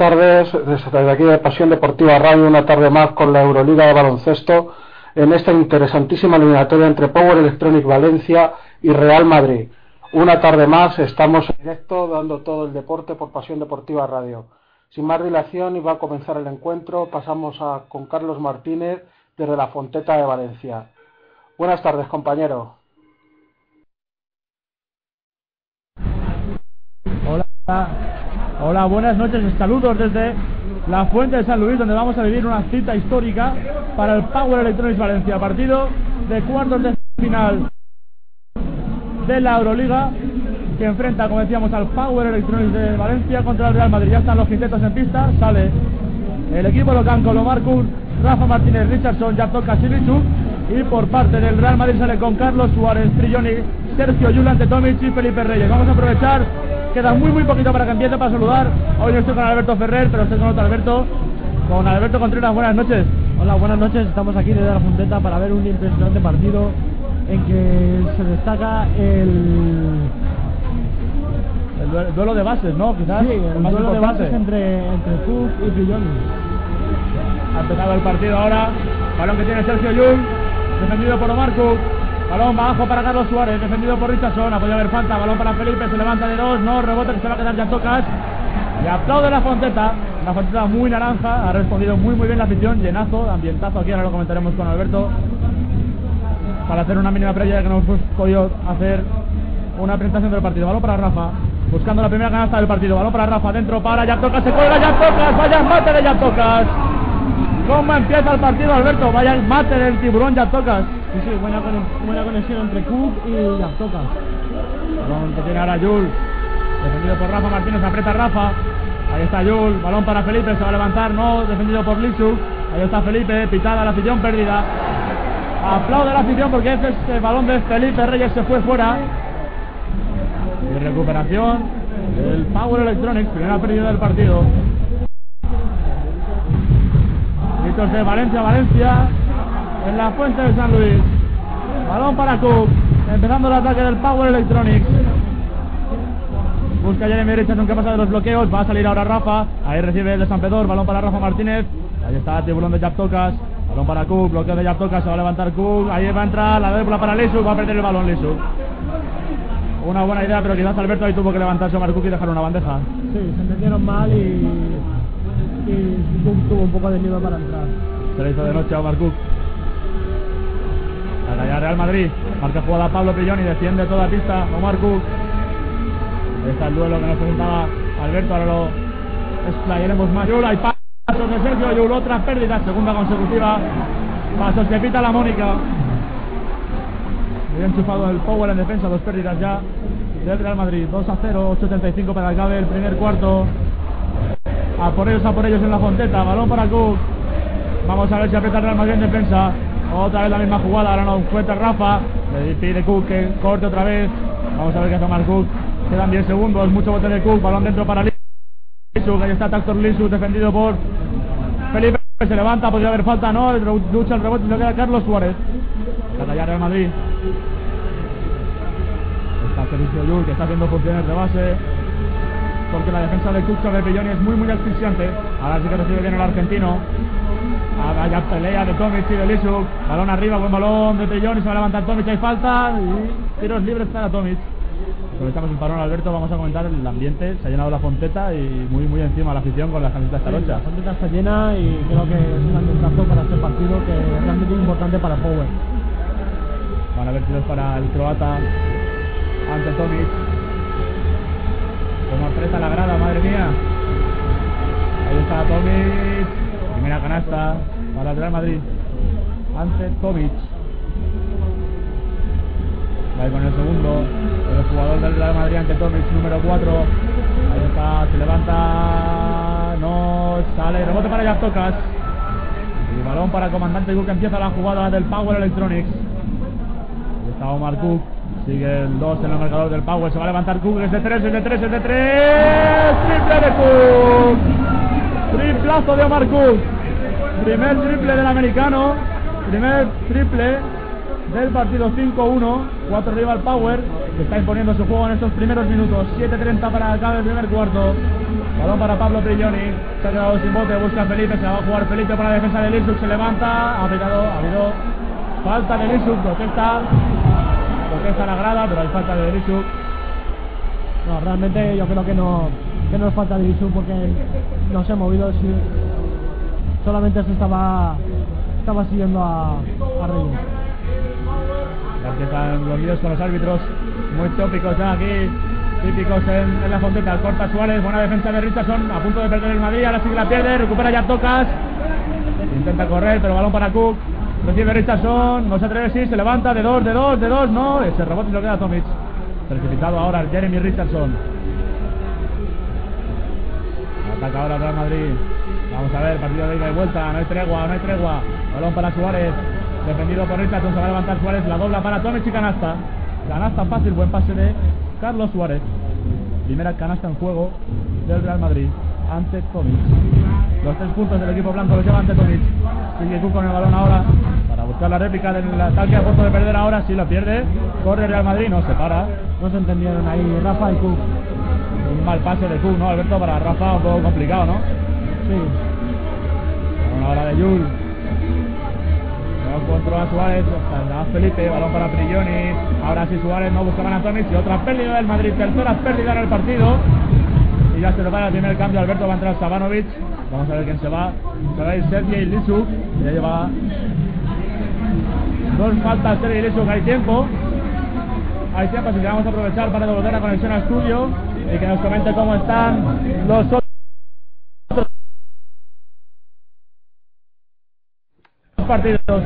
Tardes. Desde aquí de Pasión Deportiva Radio, una tarde más con la Euroliga de Baloncesto en esta interesantísima eliminatoria entre Power Electronic Valencia y Real Madrid. Una tarde más, estamos en directo dando todo el deporte por Pasión Deportiva Radio. Sin más dilación, iba a comenzar el encuentro. Pasamos a, con Carlos Martínez desde la Fonteta de Valencia. Buenas tardes, compañero. Hola. Hola, buenas noches, saludos desde la Fuente de San Luis, donde vamos a vivir una cita histórica para el Power Electronics Valencia, partido de cuartos de final de la Euroliga, que enfrenta, como decíamos, al Power Electronics de Valencia contra el Real Madrid. Ya están los quintetos en pista, sale el equipo local con Marcus, Rafa Martínez, Richardson, toca Silichu, y por parte del Real Madrid sale con Carlos Suárez, Trilloni, Sergio Yulante Tomic y Felipe Reyes. Vamos a aprovechar Queda muy muy poquito para que empiece para saludar. Hoy no estoy con Alberto Ferrer, pero estoy con otro Alberto. Con Alberto Contreras, buenas noches. Hola, buenas noches. Estamos aquí desde la Fonteta para ver un impresionante partido en que se destaca el el duelo de bases, ¿no? Quizás sí, el, duelo de bases entre, entre Cook y Brilloni. Ha empezado el partido ahora. Balón que tiene Sergio Jung, defendido por Omar Cook. Balón bajo para Carlos Suárez, defendido por Richardson. Ha podido haber falta. Balón para Felipe, se levanta de dos. No, rebote que se va a quedar ya tocas. Y aplaude la Fonteta. La Fonteta muy naranja. Ha respondido muy muy bien la afición. Llenazo, ambientazo aquí. Ahora lo comentaremos con Alberto. Para hacer una mínima previa que no hemos podido hacer una presentación del partido. Balón para Rafa. Buscando la primera canasta del partido. Balón para Rafa. Dentro para ya Tocas. Se cuelga ya Tocas. Vaya mate de ya Tocas. ¿Cómo empieza el partido, Alberto? Vaya mate del tiburón ya Tocas. Sí, sí, buena, buena conexión entre Cook y Yaptoka. Balón que tiene ahora Yul. Defendido por Rafa Martínez, aprieta Rafa. Ahí está Yul, balón para Felipe, se va a levantar, no, defendido por Lisu. Ahí está Felipe, pitada la afición perdida. Aplaude la afición porque ese, este balón de Felipe Reyes se fue fuera. Recuperación del Power Electronics, primera pérdida del partido. Gritos de Valencia, Valencia en la fuente de San Luis. Balón para Cook. Empezando el ataque del Power Electronics. Busca Jeremy Richardson que pasa de los bloqueos. Va a salir ahora Rafa. Ahí recibe el de San Pedro. Balón para Rafa Martínez. Ahí está tiburón de Yaptocas. Balón para Cook. Bloqueo de Yaptocas. Se va a levantar Cook. Ahí va a entrar la débula para Lisu. Va a perder el balón Lisu. Una buena idea, pero quizás Alberto ahí tuvo que levantarse a Cook y dejar una bandeja. Sí, se entendieron mal y, y Cook tuvo un poco de miedo para entrar. Se le hizo de noche a Omar Cook. Allá Real Madrid. Marca jugada Pablo Pillón y defiende toda pista Omar Cook. está el duelo que nos presentaba Alberto. Ahora lo explayaremos más. Yul, hay pasos de Sergio Yul. Otra pérdida, segunda consecutiva. Pasos que pita la Mónica. Enchufado el Power en defensa. Dos pérdidas ya del Real Madrid. 2 a 0. 8.35 para acabe el primer cuarto. A por ellos, a por ellos en la fonteta. Balón para Cook. Vamos a ver si aprieta el Real Madrid en defensa. Otra vez la misma jugada, ahora no encuentra Rafa. Le pide Cook que corte otra vez. Vamos a ver qué hace Omar Cook. Quedan 10 segundos, mucho bote de Cook. Balón dentro para Lisu. Ahí está Tactor Lisu defendido por Felipe. Se levanta, podría haber falta, no. Lucha el rebote y se queda Carlos Suárez. ya Real Madrid. Sergio Yul que está haciendo funciones de base. porque la defensa de Cook sobre Belloni es muy, muy asfixiante. Ahora sí que recibe bien el argentino. Vaya pelea de Tomic y de Lisuk. Balón arriba, buen balón de Belloni. Se va a levantar Tomic, hay falta. Y tiros libres para Tomic. Aprovechamos el parón, Alberto. Vamos a comentar el ambiente. Se ha llenado la fonteta y muy, muy encima la afición con las camisetas Sí, la fonteta está llena y creo que es un ambientazo para este partido que es realmente importante para Power. Van a ver tiros para el croata ante Tomic. Como aprieta la grada, madre mía. Ahí está Tomic. Primera canasta para el Real Madrid. Ante Tomic. Va a ir con el segundo. El jugador del Real Madrid ante Tomic, número 4. Ahí está, se levanta. No sale. Rebote para Yastocas. Y balón para el comandante Cook. Empieza la jugada del Power Electronics. Ahí está Omar Cook. Sigue el 2 en el marcador del Power. Se va a levantar Cook. Es de 3, es de 3, es de 3. Triple de Cook. Triplazo de Omar Cook. Primer triple del americano. Primer triple del partido 5-1. 4 arriba el Power. Que está imponiendo su juego en estos primeros minutos. 7-30 para acabar el primer cuarto. Balón para Pablo Brilloni. Se ha quedado sin bote. Busca Felipe. Se va a jugar Felipe para la defensa de Lisuk. Se levanta. Ha pegado. Ha habido falta de Lisuk. Protesta. Protesta la grada. Pero hay falta de Lisuk. No, realmente yo creo que no, que no es falta de Isu porque no se ha movido. sí. solamente se estaba, estaba siguiendo a, a Reyes. Los líos con los árbitros. Muy tópicos ya aquí. Típicos en, en la fonteta. Corta Suárez. Buena defensa de Richardson. A punto de perder el Madrid. Ahora sí que la pierde. Recupera ya Tocas. Intenta correr, pero balón para Cook. Recibe Richardson. No se atreve, sí. Se levanta. De dos, de dos, de dos. No. Ese rebote se lo queda Tomic. Precipitado ahora Jeremy Richardson. Ataca ahora Real Madrid. Vamos a ver, partido de ida y vuelta. No hay tregua, no hay tregua. Balón para Suárez. Defendido por Richardson. Se va a levantar Suárez. La dobla para Tomic y canasta. Canasta fácil. Buen pase de Carlos Suárez. Primera canasta en juego del Real Madrid ante Tomic. Los tres puntos del equipo blanco los lleva ante Tomic. Sigue Cook con el balón ahora para buscar la réplica del ataque a punto de perder ahora. Sí lo pierde. Corre Real Madrid. No se para. No se entendieron ahí Rafa y Cook. Un mal pase de Cook, ¿no, Alberto? Para Rafa un poco complicado, ¿no? Sí, Balón ahora de Yul. No controla Suárez, da Felipe, balón para Brilloni. Ahora sí Suárez no busca a Tomic y otra pérdida del Madrid, tercera pérdida en el partido. Ya se lo va el primer cambio, Alberto va a entrar Sabanovic. Vamos a ver quién se va. Se va a ir Sergei Lisuk, ya lleva dos faltas Sergei Lisuk, hay tiempo. Hay tiempo, así que vamos a aprovechar para devolver la conexión al estudio y que nos comente cómo están los otros partidos.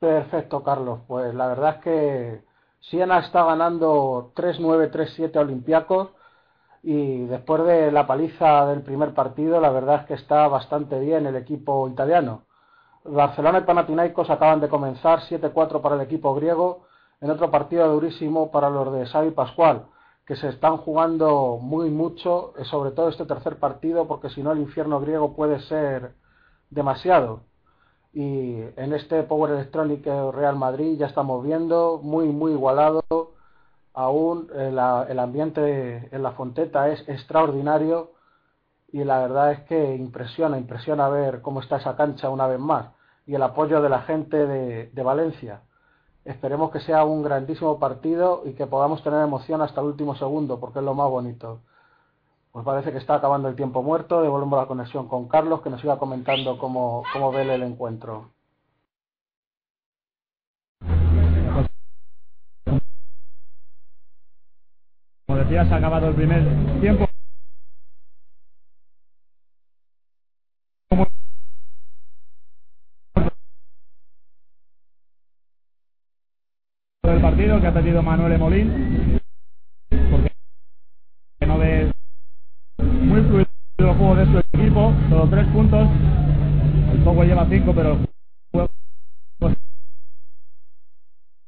Perfecto, Carlos. Pues la verdad es que Siena está ganando 3-9, 3-7 a Olympiacos y después de la paliza del primer partido, la verdad es que está bastante bien el equipo italiano. Barcelona y Panathinaikos acaban de comenzar 7-4 para el equipo griego, en otro partido durísimo para los de Xavi Pascual, que se están jugando muy mucho, eh, sobre todo este tercer partido, porque si no el infierno griego puede ser demasiado y en este Power Electronic Real Madrid ya estamos viendo muy muy igualado aún el, el ambiente en la Fonteta es extraordinario y la verdad es que impresiona impresiona ver cómo está esa cancha una vez más y el apoyo de la gente de, de Valencia esperemos que sea un grandísimo partido y que podamos tener emoción hasta el último segundo porque es lo más bonito pues parece que está acabando el tiempo muerto. Devolvemos la conexión con Carlos, que nos iba comentando cómo, cómo ve el encuentro. Como decía, se ha acabado el primer tiempo. El partido que ha perdido Manuel Molín porque no ve muy fluido el juego de su equipo, solo tres puntos. El Power lleva cinco, pero juego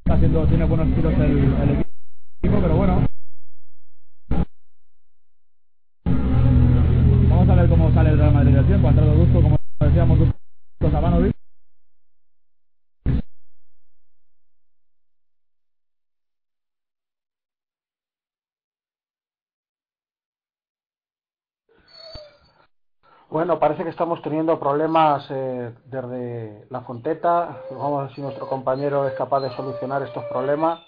está siendo, tiene buenos tiros el equipo, pero bueno. Bueno, parece que estamos teniendo problemas eh, desde la fonteta. Vamos a ver si nuestro compañero es capaz de solucionar estos problemas.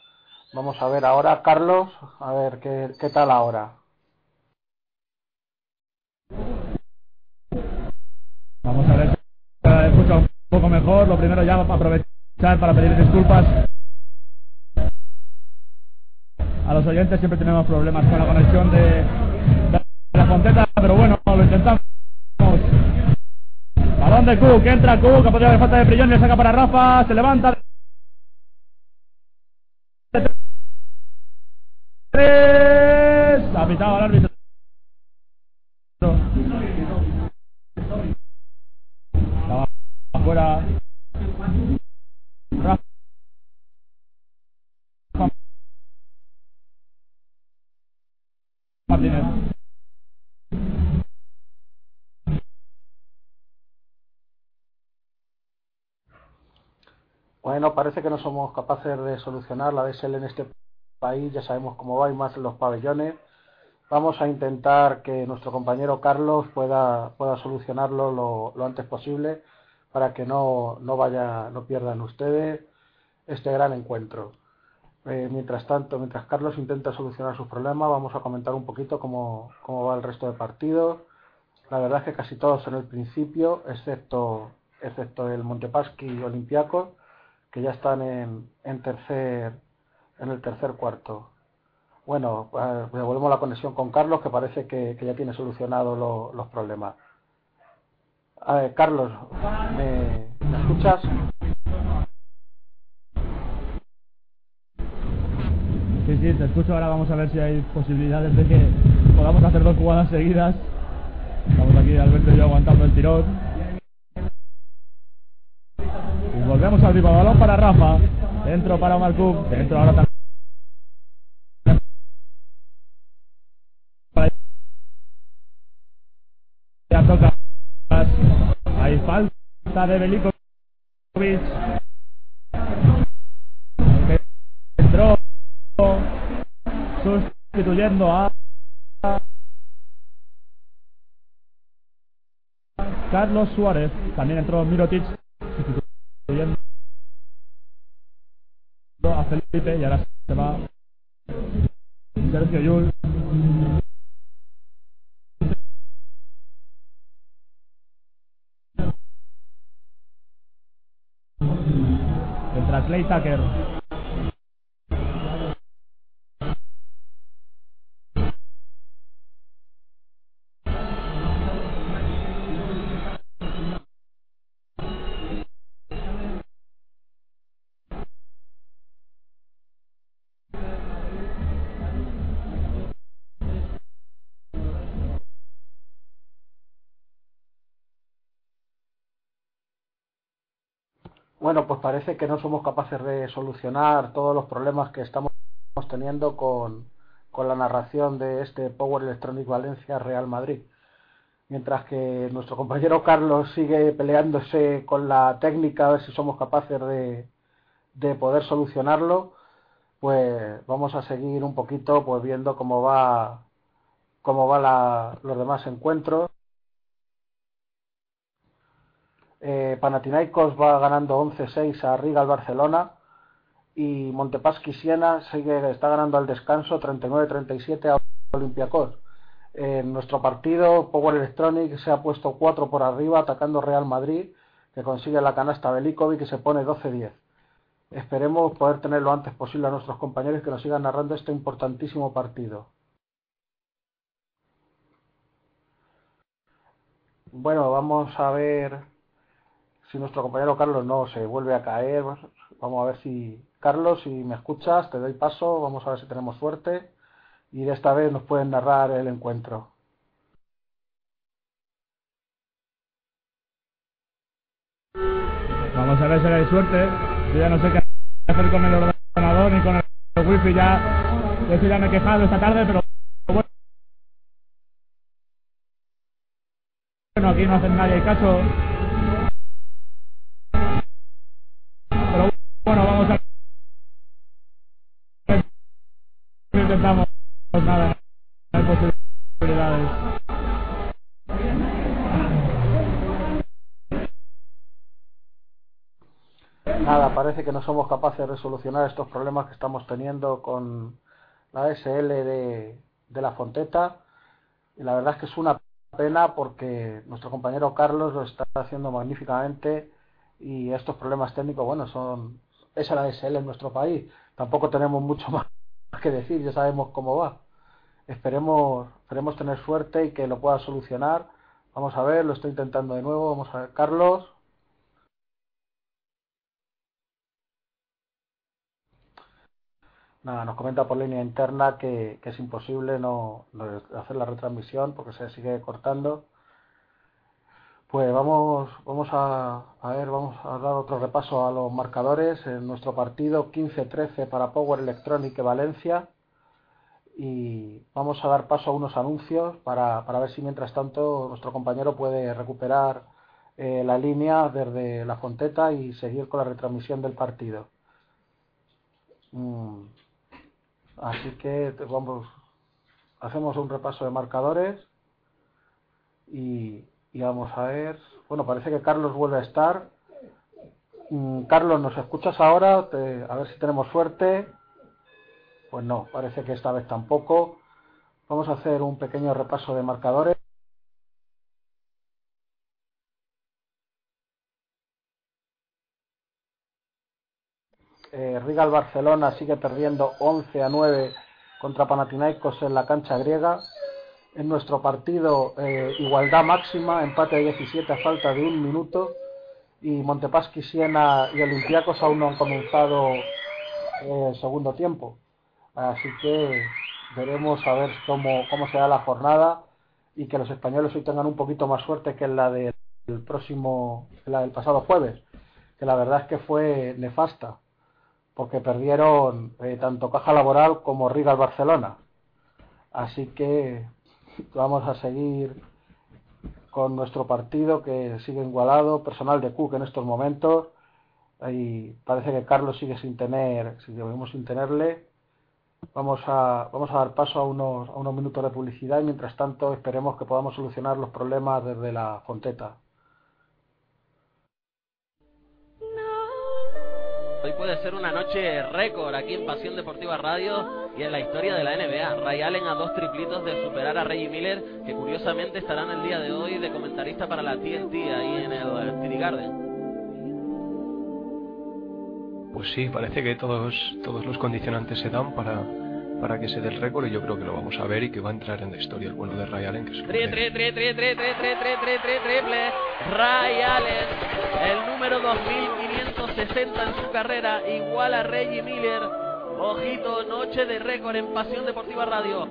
Vamos a ver ahora, Carlos, a ver qué, qué tal ahora. Vamos a ver escucha un poco mejor. Lo primero ya para aprovechar para pedir disculpas a los oyentes. Siempre tenemos problemas con la conexión de, de la Fonteta, pero bueno, lo intentamos. Balón de Cook, entra Cook, a poder de falta de Brillón, le saca para Rafa, se levanta. Tres, ha pitado al árbitro. Estaba afuera. Rafa Martínez. Parece que no somos capaces de solucionar la DSL en este país, ya sabemos cómo va y más en los pabellones. Vamos a intentar que nuestro compañero Carlos pueda, pueda solucionarlo lo, antes posible para que no, no vaya, no pierdan ustedes este gran encuentro. Eh, mientras tanto, mientras Carlos intenta solucionar sus problemas, vamos a comentar un poquito cómo, cómo va el resto de partidos. La verdad es que casi todos en el principio, excepto, excepto el Montepaschi Olympiacos, que ya están en, en tercer en el tercer cuarto. Bueno, eh, devolvemos la conexión con Carlos, que parece que, que ya tiene solucionado lo, los problemas. A ver, Carlos, ¿me, ¿me escuchas? Sí, sí, te escucho. Ahora vamos a ver si hay posibilidades de que podamos hacer dos jugadas seguidas. Estamos aquí, Alberto y yo, aguantando el tirón. Volvemos al vivo. Balón para Rafa. Dentro para Omar Cook. Dentro ahora también. Ya toca. Hay falta de Belikovic. Entró sustituyendo a Carlos Suárez. También entró Mirotic sustituyendo a Felipe y ahora se va Sergio Yul. Entra Clay Tucker. Parece que no somos capaces de solucionar todos los problemas que estamos teniendo con, con la narración de este Power Electronic Valencia Real Madrid. Mientras que nuestro compañero Carlos sigue peleándose con la técnica a ver si somos capaces de, de poder solucionarlo, pues vamos a seguir un poquito pues viendo cómo va cómo va los demás encuentros. Eh, Panathinaikos va ganando 11-6 a Riga al Barcelona y Montepaschi Siena sigue, está ganando al descanso 39-37 a Olympiacos. En nuestro partido, Power Electronic se ha puesto 4 por arriba atacando Real Madrid, que consigue la canasta Belikovic y se pone 12-10. Esperemos poder tener lo antes posible a nuestros compañeros que nos sigan narrando este importantísimo partido. Bueno, vamos a ver si nuestro compañero Carlos no se vuelve a caer. Vamos a ver si, Carlos, si me escuchas, te doy paso, vamos a ver si tenemos suerte y de esta vez nos pueden narrar el encuentro. Vamos a ver si hay suerte. Yo ya no sé qué hacer con el ordenador ni con el wifi ya. Eso ya me he quejado esta tarde, pero bueno, aquí no hacen nadie caso. Nada, parece que no somos capaces de resolucionar estos problemas que estamos teniendo con la SL de, la Fonteta. Y la verdad es que es una pena porque nuestro compañero Carlos lo está haciendo magníficamente y estos problemas técnicos, bueno, son es la SL en nuestro país. Tampoco tenemos mucho más que decir, ya sabemos cómo va. Esperemos, esperemos tener suerte y que lo pueda solucionar. Vamos a ver, lo estoy intentando de nuevo. Vamos a ver, Carlos. Nada, nos comenta por línea interna que, es imposible no, hacer la retransmisión porque se sigue cortando. Pues vamos, vamos a, a, ver, vamos a dar otro repaso a los marcadores. En nuestro partido 15-13 para Power Electronic Valencia. Y vamos a dar paso a unos anuncios para, para ver si mientras tanto nuestro compañero puede recuperar eh, la línea desde la Fonteta y seguir con la retransmisión del partido. Mm. Así que vamos, hacemos un repaso de marcadores y, y vamos a ver. Bueno, parece que Carlos vuelve a estar. Mm, Carlos, ¿nos escuchas ahora? Te, a ver si tenemos suerte. Pues no, parece que esta vez tampoco. Vamos a hacer un pequeño repaso de marcadores. Eh, Rigal Barcelona sigue perdiendo 11 a 9 contra Panathinaikos en la cancha griega. En nuestro partido, eh, igualdad máxima, empate de 17 a falta de un minuto. Y Montepaschi, Siena y Olympiacos aún no han comenzado eh, el segundo tiempo. Así que veremos a ver cómo, cómo será la jornada y que los españoles hoy tengan un poquito más suerte que la del próximo, la del pasado jueves, que la verdad es que fue nefasta, porque perdieron eh, tanto Caja Laboral como Riga Barcelona. Así que vamos a seguir con nuestro partido que sigue igualado, personal de Cook en estos momentos, y parece que Carlos sigue sin tener, debemos sin tenerle. Vamos a, vamos a dar paso a unos, a unos minutos de publicidad y mientras tanto esperemos que podamos solucionar los problemas desde la Fonteta. Hoy puede ser una noche récord aquí en Pasión Deportiva Radio y en la historia de la NBA. Ray Allen a dos triplitos de superar a Reggie Miller, que curiosamente estarán el día de hoy de comentarista para la TNT ahí en el TD Garden. Pues sí, parece que todos, todos los condicionantes se dan para, para que se dé el récord y yo creo que lo vamos a ver y que va a entrar en la historia el bueno de Ray Allen. Que es triple, triple, triple, triple, Ray Allen, el número 2560 en su carrera, igual a Reggie Miller. Ojito, noche de récord en Pasión Deportiva Radio.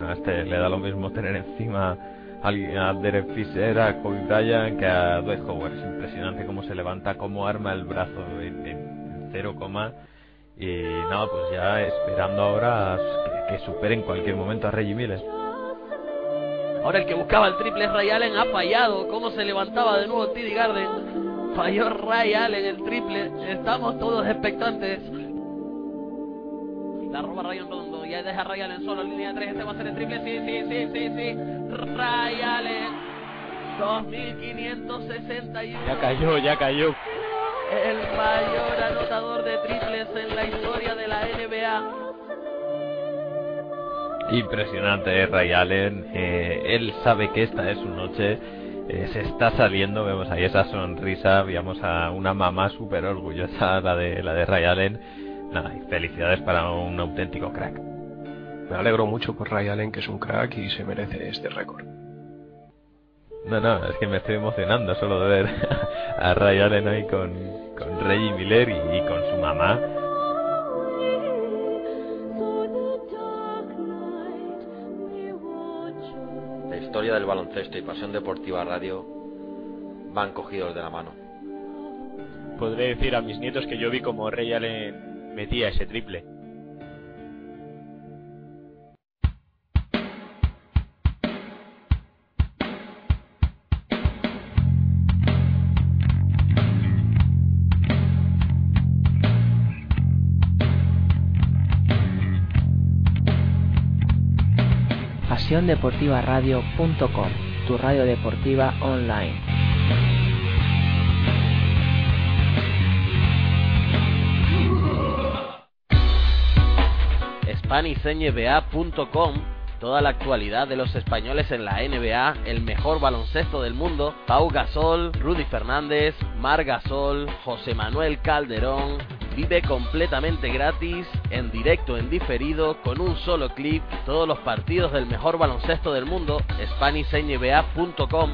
A este le da lo mismo tener encima a Derek a Kobe Bryant que a Dwight Howard. Es impresionante cómo se levanta, cómo arma el brazo en, en cero coma. Y nada, pues ya esperando ahora que, que supere en cualquier momento a Reggie Miller. Ahora el que buscaba el triple es Ray Allen, ha fallado. Cómo se levantaba de nuevo TD Garden. Falló Ray Allen el triple. Estamos todos expectantes. La roba Ryan Rondo. Ya deja a Ray Allen solo en línea de 3. Este va a ser el triple. Sí, sí, sí, sí, sí. Ray Allen. 2561. Ya cayó, ya cayó. El mayor anotador de triples en la historia de la NBA. Impresionante, eh, Ray Allen. Eh, él sabe que esta es su noche. Eh, se está saliendo, vemos ahí esa sonrisa, veamos a una mamá súper orgullosa, la de, la de Ray Allen. Nada, y felicidades para un auténtico crack. Me alegro mucho por Ray Allen, que es un crack y se merece este récord. No, no, es que me estoy emocionando solo de ver a Ray Allen ahí con, con Reggie Miller y, y con su mamá. La historia del baloncesto y Pasión Deportiva Radio van cogidos de la mano. Podré decir a mis nietos que yo vi como Ray Allen metía ese triple. uniondeportivaradio.com, tu radio deportiva online. SpanishNBA.com Toda la actualidad de los españoles en la NBA, el mejor baloncesto del mundo, Pau Gasol, Rudy Fernández, Mar Gasol, José Manuel Calderón, Vive completamente gratis, en directo, en diferido, con un solo clip, todos los partidos del mejor baloncesto del mundo, SpanishNBA.com.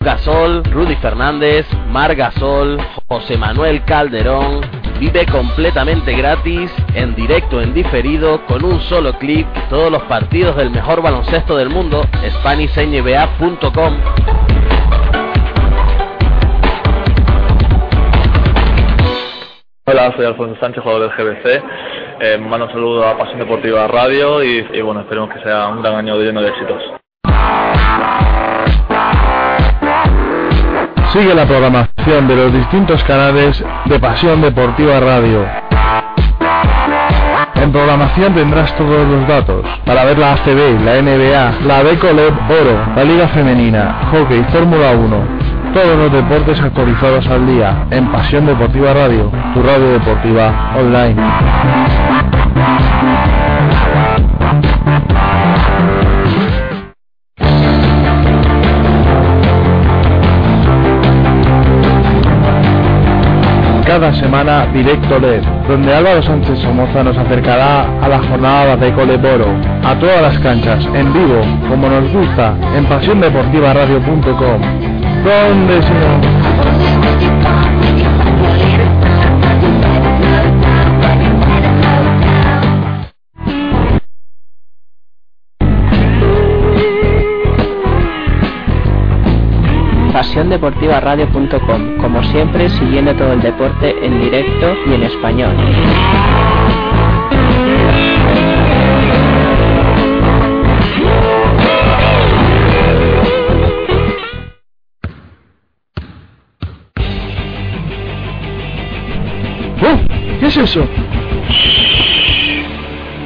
Gasol, Rudy Fernández, Mar Gasol, José Manuel Calderón. Vive completamente gratis, en directo, en diferido, con un solo clic, todos los partidos del mejor baloncesto del mundo, SpanishNBA.com. Hola, soy Alfonso Sánchez, jugador del GBC. Eh, mando un saludo a Pasión Deportiva Radio y, y bueno, esperemos que sea un gran año lleno de éxitos. Sigue la programación de los distintos canales de Pasión Deportiva Radio. En programación tendrás todos los datos para ver la ACB, la NBA, la Becoleb Oro, la Liga Femenina, Hockey, Fórmula 1. Todos los deportes actualizados al día en Pasión Deportiva Radio, tu radio deportiva online. Cada semana Directo LED, donde Álvaro Sánchez Somoza nos acercará a la jornada de Coleboro, a todas las canchas, en vivo, como nos gusta, en pasiondeportivaradio.com. ¿Dónde si pasiondeportivaradio.com, como siempre siguiendo todo el deporte en directo y en español. ¿Qué es eso?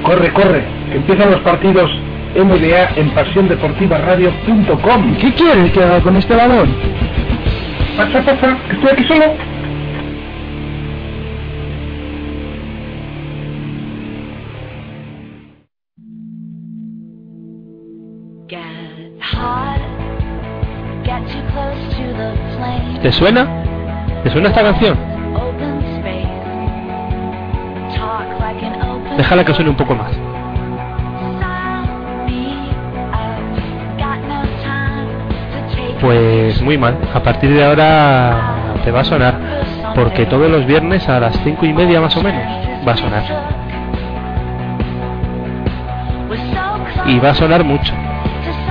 Corre, corre, empiezan los partidos NBA en pasiondeportivaradio.com. ¿Qué quieres que haga con este balón? Pasa, pasa, que estoy aquí solo. ¿Te suena? ¿Te suena esta canción? Déjala que suene un poco más. Pues muy mal. A partir de ahora te va a sonar. Porque todos los viernes a las cinco y media más o menos va a sonar. Y va a sonar mucho.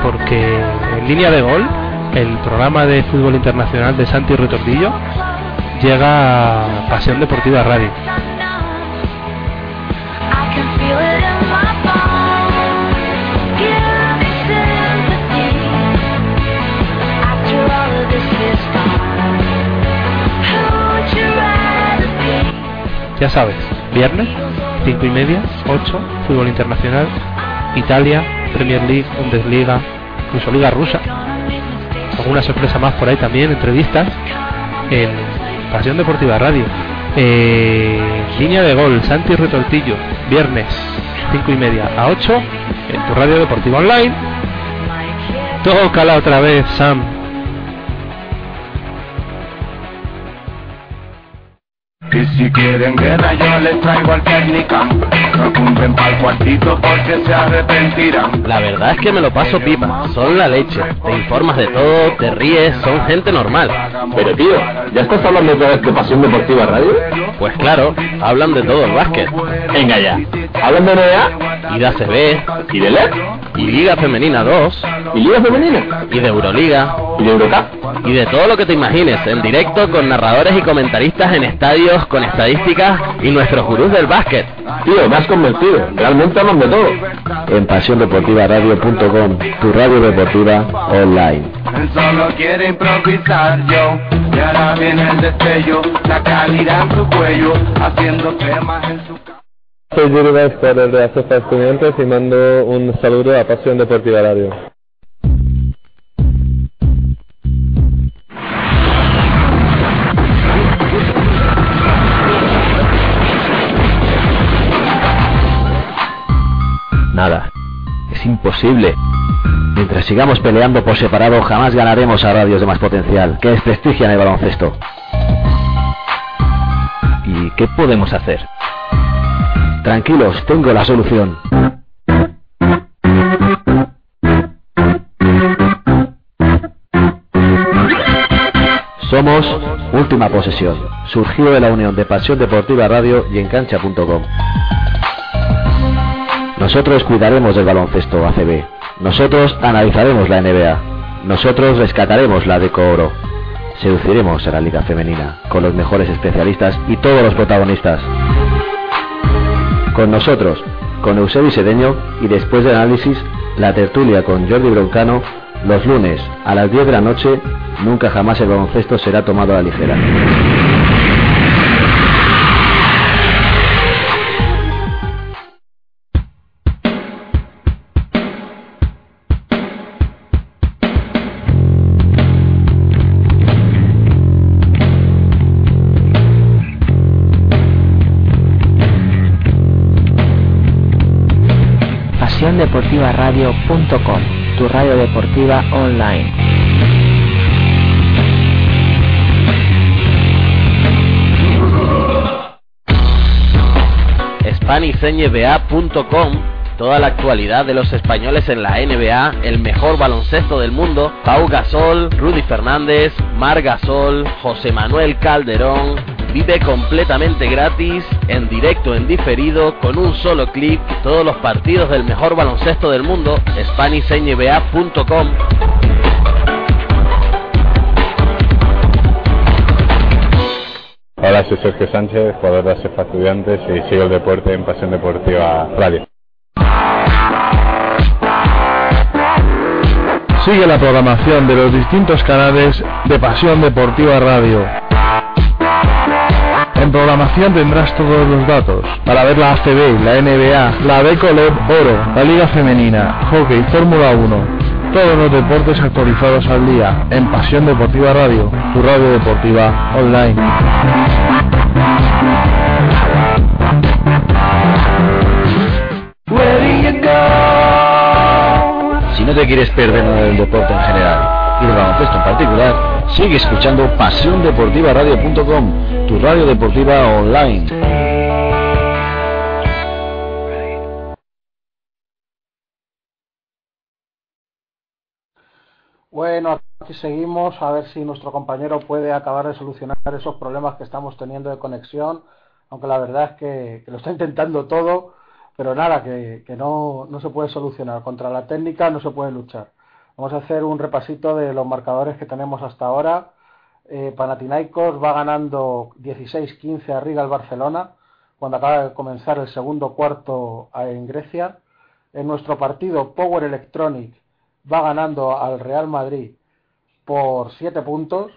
Porque en línea de gol, el programa de fútbol internacional de Santi Retordillo llega a Pasión Deportiva Radio. Ya sabes, viernes, 5 y media, 8, fútbol internacional, Italia, Premier League, Bundesliga, incluso Liga Rusa. Alguna sorpresa más por ahí también, entrevistas en Pasión Deportiva Radio. Eh, línea de gol, Santi Retortillo, viernes, 5 y media a 8, en tu radio deportiva online. Tócala otra vez, Sam. Y si quieren guerra yo les traigo al técnica No cumplen pa'l cuartito porque se arrepentirán La verdad es que me lo paso pipa, son la leche. Te informas de todo, te ríes, son gente normal. Pero tío, ¿ya estás hablando otra vez de Pasión Deportiva Radio? Pues claro, hablan de todo el básquet. Venga ya. ¿Hablan de NBA? Y de ACB. ¿Y de LED? Y Liga Femenina 2. ¿Y Liga Femenina? Y de Euroliga. ¿Y de Eurocup? Y de todo lo que te imagines, en directo con narradores y comentaristas en estadios, con estadísticas y nuestros gurús del básquet. Tío, me has convencido. Realmente hablan de todo. En pasiondeportivaradio.com, tu radio deportiva online. Él solo quiere improvisar yo Y ahora viene el destello La calidad en su cuello Haciendo temas en su Soy Yuri Vázquez de la Sofa Estudiantes y mando un saludo a Pasión Deportiva Radio. Imposible. Mientras sigamos peleando por separado, jamás ganaremos a radios de más potencial, que desprestigian el baloncesto. ¿Y qué podemos hacer? Tranquilos, tengo la solución. Somos Última Posesión, surgido de la unión de Pasión Deportiva Radio y Encancha.com. Nosotros cuidaremos del baloncesto ACB. Nosotros analizaremos la NBA. Nosotros rescataremos la Deco Oro. Seduciremos a la Liga Femenina con los mejores especialistas y todos los protagonistas. Con nosotros, con Eusebio Sedeño y después del análisis, la tertulia con Jordi Broncano los lunes a las 10 de la noche. Nunca jamás el baloncesto será tomado a la ligera. pasiondeportivaradio.com, tu radio deportiva online. Toda la actualidad de los españoles en la NBA, el mejor baloncesto del mundo, Pau Gasol, Rudy Fernández, Mar Gasol, José Manuel Calderón, Vive completamente gratis, en directo, en diferido, con un solo clic, todos los partidos del mejor baloncesto del mundo, SpanishNBA.com. Hola, soy Sergio Sánchez, jugador de ASEFA Estudiantes y sigo el deporte en Pasión Deportiva Radio. Sigue la programación de los distintos canales de Pasión Deportiva Radio. Programación tendrás todos los datos para ver la ACB, la NBA, la Decoleb Oro, la Liga Femenina, Hockey, Fórmula 1, todos los deportes actualizados al día en Pasión Deportiva Radio, tu radio deportiva online. Si no te quieres perder nada del deporte en general y del baloncesto en particular, sigue escuchando pasiondeportivaradio.com, tu radio deportiva online. Bueno, aquí seguimos a ver si nuestro compañero puede acabar de solucionar esos problemas que estamos teniendo de conexión, aunque la verdad es que, que lo está intentando todo, pero nada, que, que no, no se puede solucionar. Contra la técnica no se puede luchar. Vamos a hacer un repasito de los marcadores que tenemos hasta ahora. Eh, Panathinaikos va ganando 16-15 a Riga al Barcelona cuando acaba de comenzar el segundo cuarto en Grecia. En nuestro partido, Power Electronic va ganando al Real Madrid por 7 puntos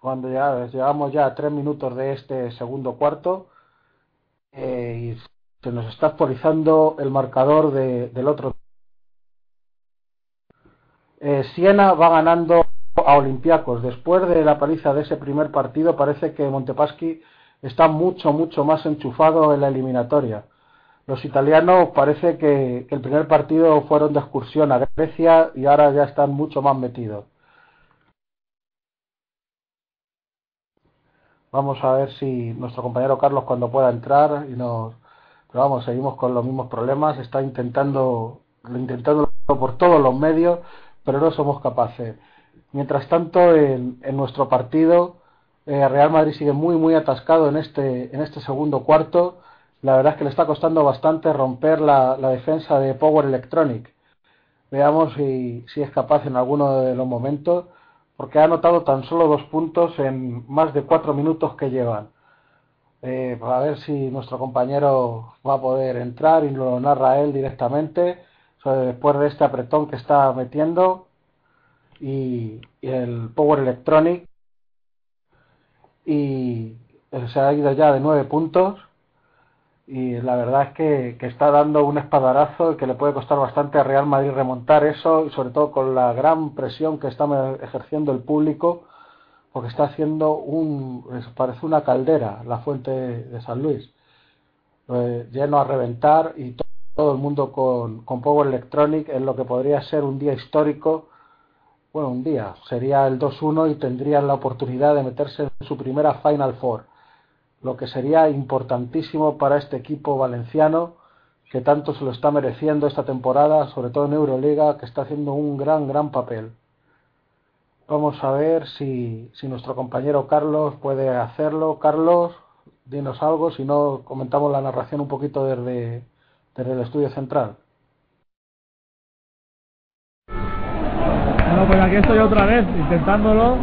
cuando ya llevamos ya 3 minutos de este segundo cuarto eh, y se nos está actualizando el marcador de, del otro. Eh, Siena va ganando a Olympiacos. Después de la paliza de ese primer partido, parece que Montepaschi está mucho, mucho más enchufado en la eliminatoria. Los italianos parece que, el primer partido fueron de excursión a Grecia y ahora ya están mucho más metidos. Vamos a ver si nuestro compañero Carlos cuando pueda entrar y nos pero vamos, seguimos con los mismos problemas, está intentando intentando por todos los medios, pero no somos capaces. Mientras tanto, en, nuestro partido, eh, Real Madrid sigue muy, muy atascado en este, en este segundo cuarto. La verdad es que le está costando bastante romper la, defensa de Power Electronic. Veamos si, si es capaz en alguno de los momentos, porque ha anotado tan solo dos puntos en más de cuatro minutos que llevan. Eh, a ver si nuestro compañero va a poder entrar y lo narra él directamente después de este apretón que está metiendo y, el Power Electronic y se ha ido ya de nueve puntos y la verdad es que, que, está dando un espadarazo que le puede costar bastante a Real Madrid remontar eso y sobre todo con la gran presión que está ejerciendo el público porque está haciendo un parece una caldera la fuente de San Luis. Lleno a reventar y todo el mundo con, con Power Electronic en lo que podría ser un día histórico. Bueno, un día, sería el 2-1 y tendrían la oportunidad de meterse en su primera Final Four, lo que sería importantísimo para este equipo valenciano que tanto se lo está mereciendo esta temporada, sobre todo en Euroliga, que está haciendo un gran, gran papel. Vamos a ver si, si nuestro compañero Carlos puede hacerlo. Carlos, dinos algo, si no comentamos la narración un poquito desde, desde el estudio central. Bueno, pues aquí estoy otra vez intentándolo.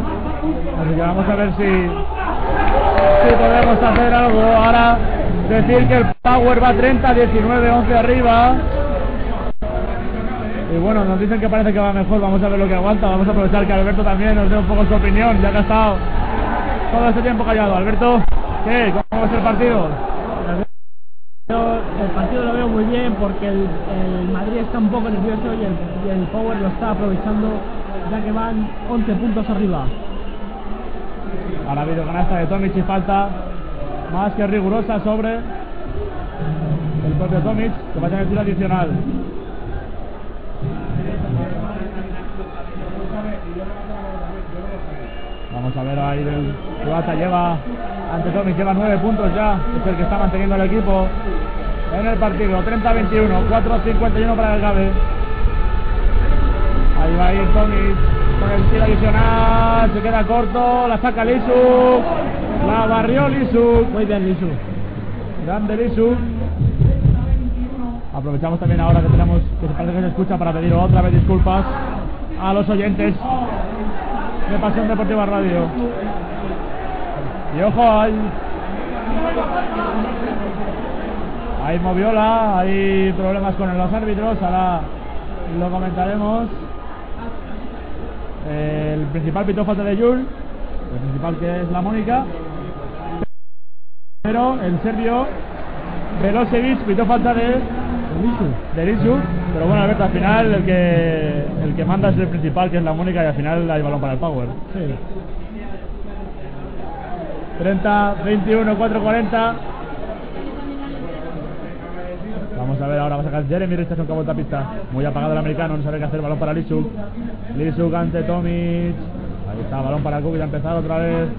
Así que vamos a ver si, si podemos hacer algo. Ahora decir que el Power va 30, 19, 11 arriba. Y bueno, nos dicen que parece que va mejor. Vamos a ver lo que aguanta. Vamos a aprovechar que Alberto también nos dé un poco su opinión, ya que ha estado todo este tiempo callado. Alberto, ¿qué? ¿Cómo va a ser el partido? Bien porque el, el Madrid está un poco nervioso y el, y el, Power lo está aprovechando ya que van 11 puntos arriba. Ahora ha habido canasta de Tomic y falta más que rigurosa sobre el propio Tomic que va a tener tiro adicional. Vamos a ver ahí el Croata lleva ante Tomic lleva 9 puntos ya, es el que está manteniendo el equipo en el partido, 30-21, 4-51 para el Gabe. Ahí va a ir Tomic con el tiro adicional, se queda corto, la saca Lisu, la barrió Lisu. Muy bien Lisu. Grande Lisu. Aprovechamos también ahora que tenemos, que se parece que se escucha para pedir otra vez disculpas a los oyentes de Pasión Deportiva Radio. Y ojo, hay, hay moviola, hay problemas con los árbitros, ahora lo comentaremos. El principal pitó falta de Yul, el principal que es la Mónica. Pero el serbio Velosevic pitó falta de de. Pero bueno, Alberto, al final el que el que manda es el principal, que es la Mónica, y al final hay balón para el Power. Sí. 30, 21, 4, 40. Vamos a ver ahora, va a sacar Jeremy Richardson que ha vuelto a pista. Muy apagado el americano, no sabe qué hacer. Balón para Lisuk. Lisuk ante Tomic. Ahí está, balón para Cook. Ya ha empezado otra vez.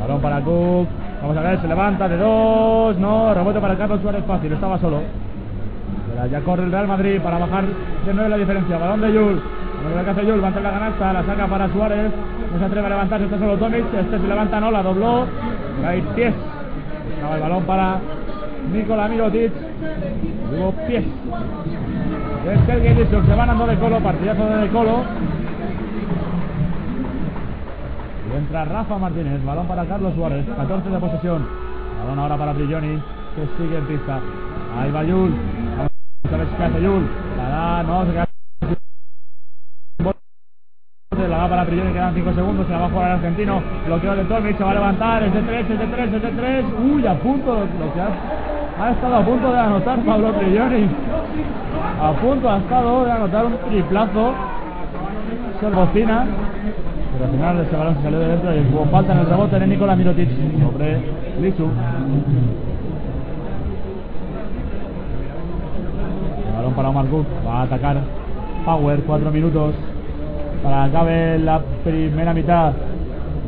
Balón para Cook. Vamos a ver, se levanta de dos. No, rebote para Carlos Suárez fácil, estaba solo. Ya corre el Real Madrid para bajar de nueve la diferencia. Balón de Yul. Lo que hace Yul, va a la canasta, la saca para Suárez. No se atreve a levantarse, está solo Tomic. Este se levanta, no, la dobló. Hay pies. El balón para Nikola Mirotic. Hubo pies. Es Sergei se van andando de Colo, partidazo de Colo. Y entra Rafa Martínez, balón para Carlos Suárez, 14 de posesión. Balón ahora para Brilloni, que sigue en pista. Ahí va Yul. Vamos a ver qué hace Yul. La da, no, se queda. La da para Brilloni, quedan 5 segundos, se la va a jugar el argentino. Bloqueo de Tomic, se va a levantar, es de 3, es de 3, es de 3. Uy, a punto de bloquear. Ha estado a punto de anotar Pablo Brilloni. A punto ha estado de anotar un triplazo. Se. Pero al final ese balón se salió de dentro y hubo falta en el rebote de Nicola Mirotic sobre Lisu. El balón para Omar Cook. Va a atacar Power. Cuatro minutos para que acabe la primera mitad.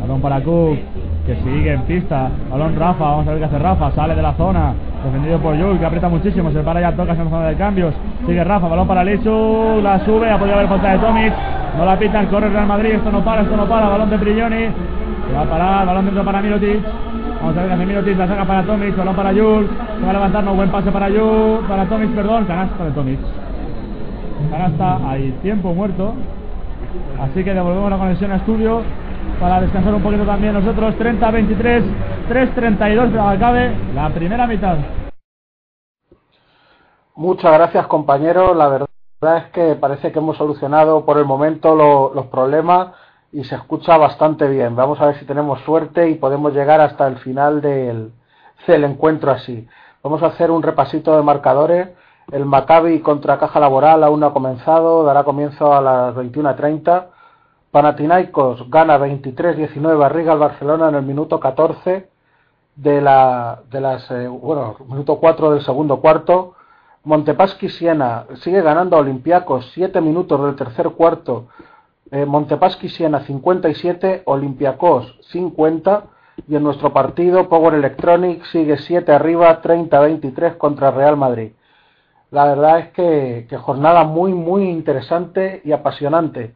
Balón para Cook. Que sigue en pista. Balón Rafa. Vamos a ver qué hace Rafa. Sale de la zona. Defendido por Yul, que aprieta muchísimo. Se para ya, toca en zona de cambios. Sigue Rafa. Balón para Lisu. La sube. Ha podido haber falta de Tomic. No la pitan, corre Real Madrid, esto no para, esto no para, balón de Brilloni, se va a parar, balón dentro para Mirotic, vamos a ver hace Mirotic, la saca para Tomic, balón para Yul, se va a levantar, no, buen pase para Yul, para Tomic, perdón, canasta de Tomic, canasta, hay tiempo muerto, así que devolvemos la conexión a estudio para descansar un poquito también nosotros, 30-23, 3-32, pero acabe la primera mitad. Muchas gracias compañeros, la verdad es que parece que hemos solucionado por el momento lo, los problemas y se escucha bastante bien. Vamos a ver si tenemos suerte y podemos llegar hasta el final del, del encuentro así. Vamos a hacer un repasito de marcadores. El Maccabi contra Caja Laboral aún no ha comenzado, dará comienzo a las 21.30. Panathinaikos gana 23-19 a al Barcelona en el minuto 14. de la de las eh, bueno minuto 4 del segundo cuarto. Montepaschi Siena sigue ganando a Olympiacos 7 minutos del tercer cuarto. Eh, Montepaschi Siena 57 Olympiacos 50 y en nuestro partido Power Electronic sigue 7 arriba 30-23 contra Real Madrid. La verdad es que jornada muy muy interesante y apasionante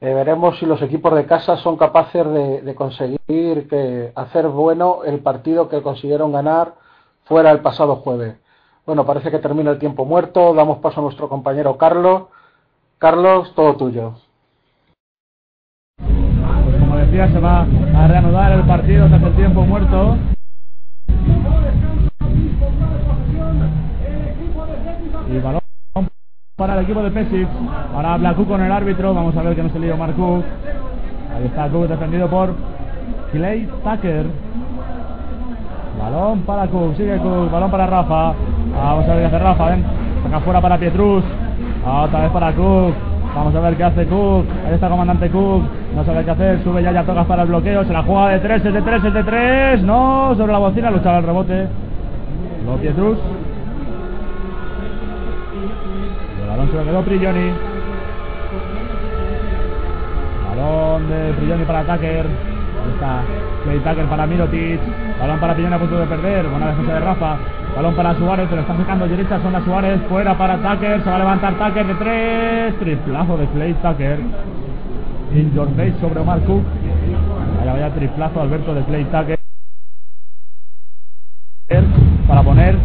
eh, veremos si los equipos de casa son capaces de, conseguir que hacer bueno el partido que consiguieron ganar fuera el pasado jueves. Bueno, parece que termina el tiempo muerto. Damos paso a nuestro compañero Carlos. Carlos, todo tuyo. Pues como decía, se va a reanudar el partido tras el tiempo muerto. Y balón para el equipo de Pesic. Ahora habla con el árbitro. Vamos a ver que no se lío Mark Cook. Ahí está Cook defendido por Clay Tucker. Balón para Cook, sigue Cook, balón para Rafa. Vamos a ver qué hace Rafa, ven. Saca fuera para Pietrus. Otra vez para Cook. Vamos a ver qué hace Cook. Ahí está comandante Cook. No sabe qué hacer. Sube ya, ya tocas para el bloqueo. Se la juega de 3, es de 3, es de 3. No, sobre la bocina, luchaba el rebote. Luego Pietrus. Balón se lo quedó Prigioni. Balón de Prigioni para Tucker. Ahí está Clay Tucker para Mirotic. Balón para Prigioni a punto de perder. Buena defensa de Rafa. Balón para Suárez, pero está sacando derecha son a Suárez. Fuera para Tucker. Se va a levantar Tucker de tres. Triplazo de Clay Tucker. In your sobre Omar Cook. Vaya, vaya triplazo Alberto de Clay Tucker. Para poner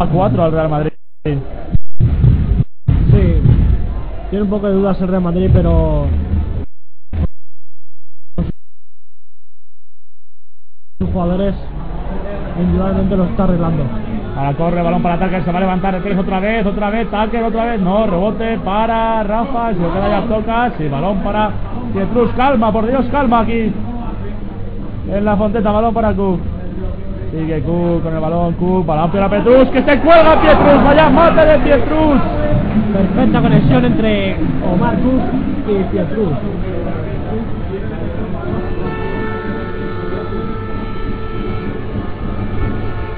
a 4 al Real Madrid. Sí. Tiene un poco de dudas el Real Madrid, pero sus jugadores individualmente lo está arreglando. Ahora corre, balón para Tucker, se va a levantar tres otra vez, otra vez, Tucker otra vez, no, rebote para Rafa, se lo queda ya toca, sí, balón para Pietrus, calma, por Dios, calma aquí. En la fonteta, balón para Cook. Sigue Cook con el balón, Cook, balón para Pietrus, que se cuelga Pietrus, vaya mate de Pietrus. Perfecta conexión entre Omar Cook y Pietrus.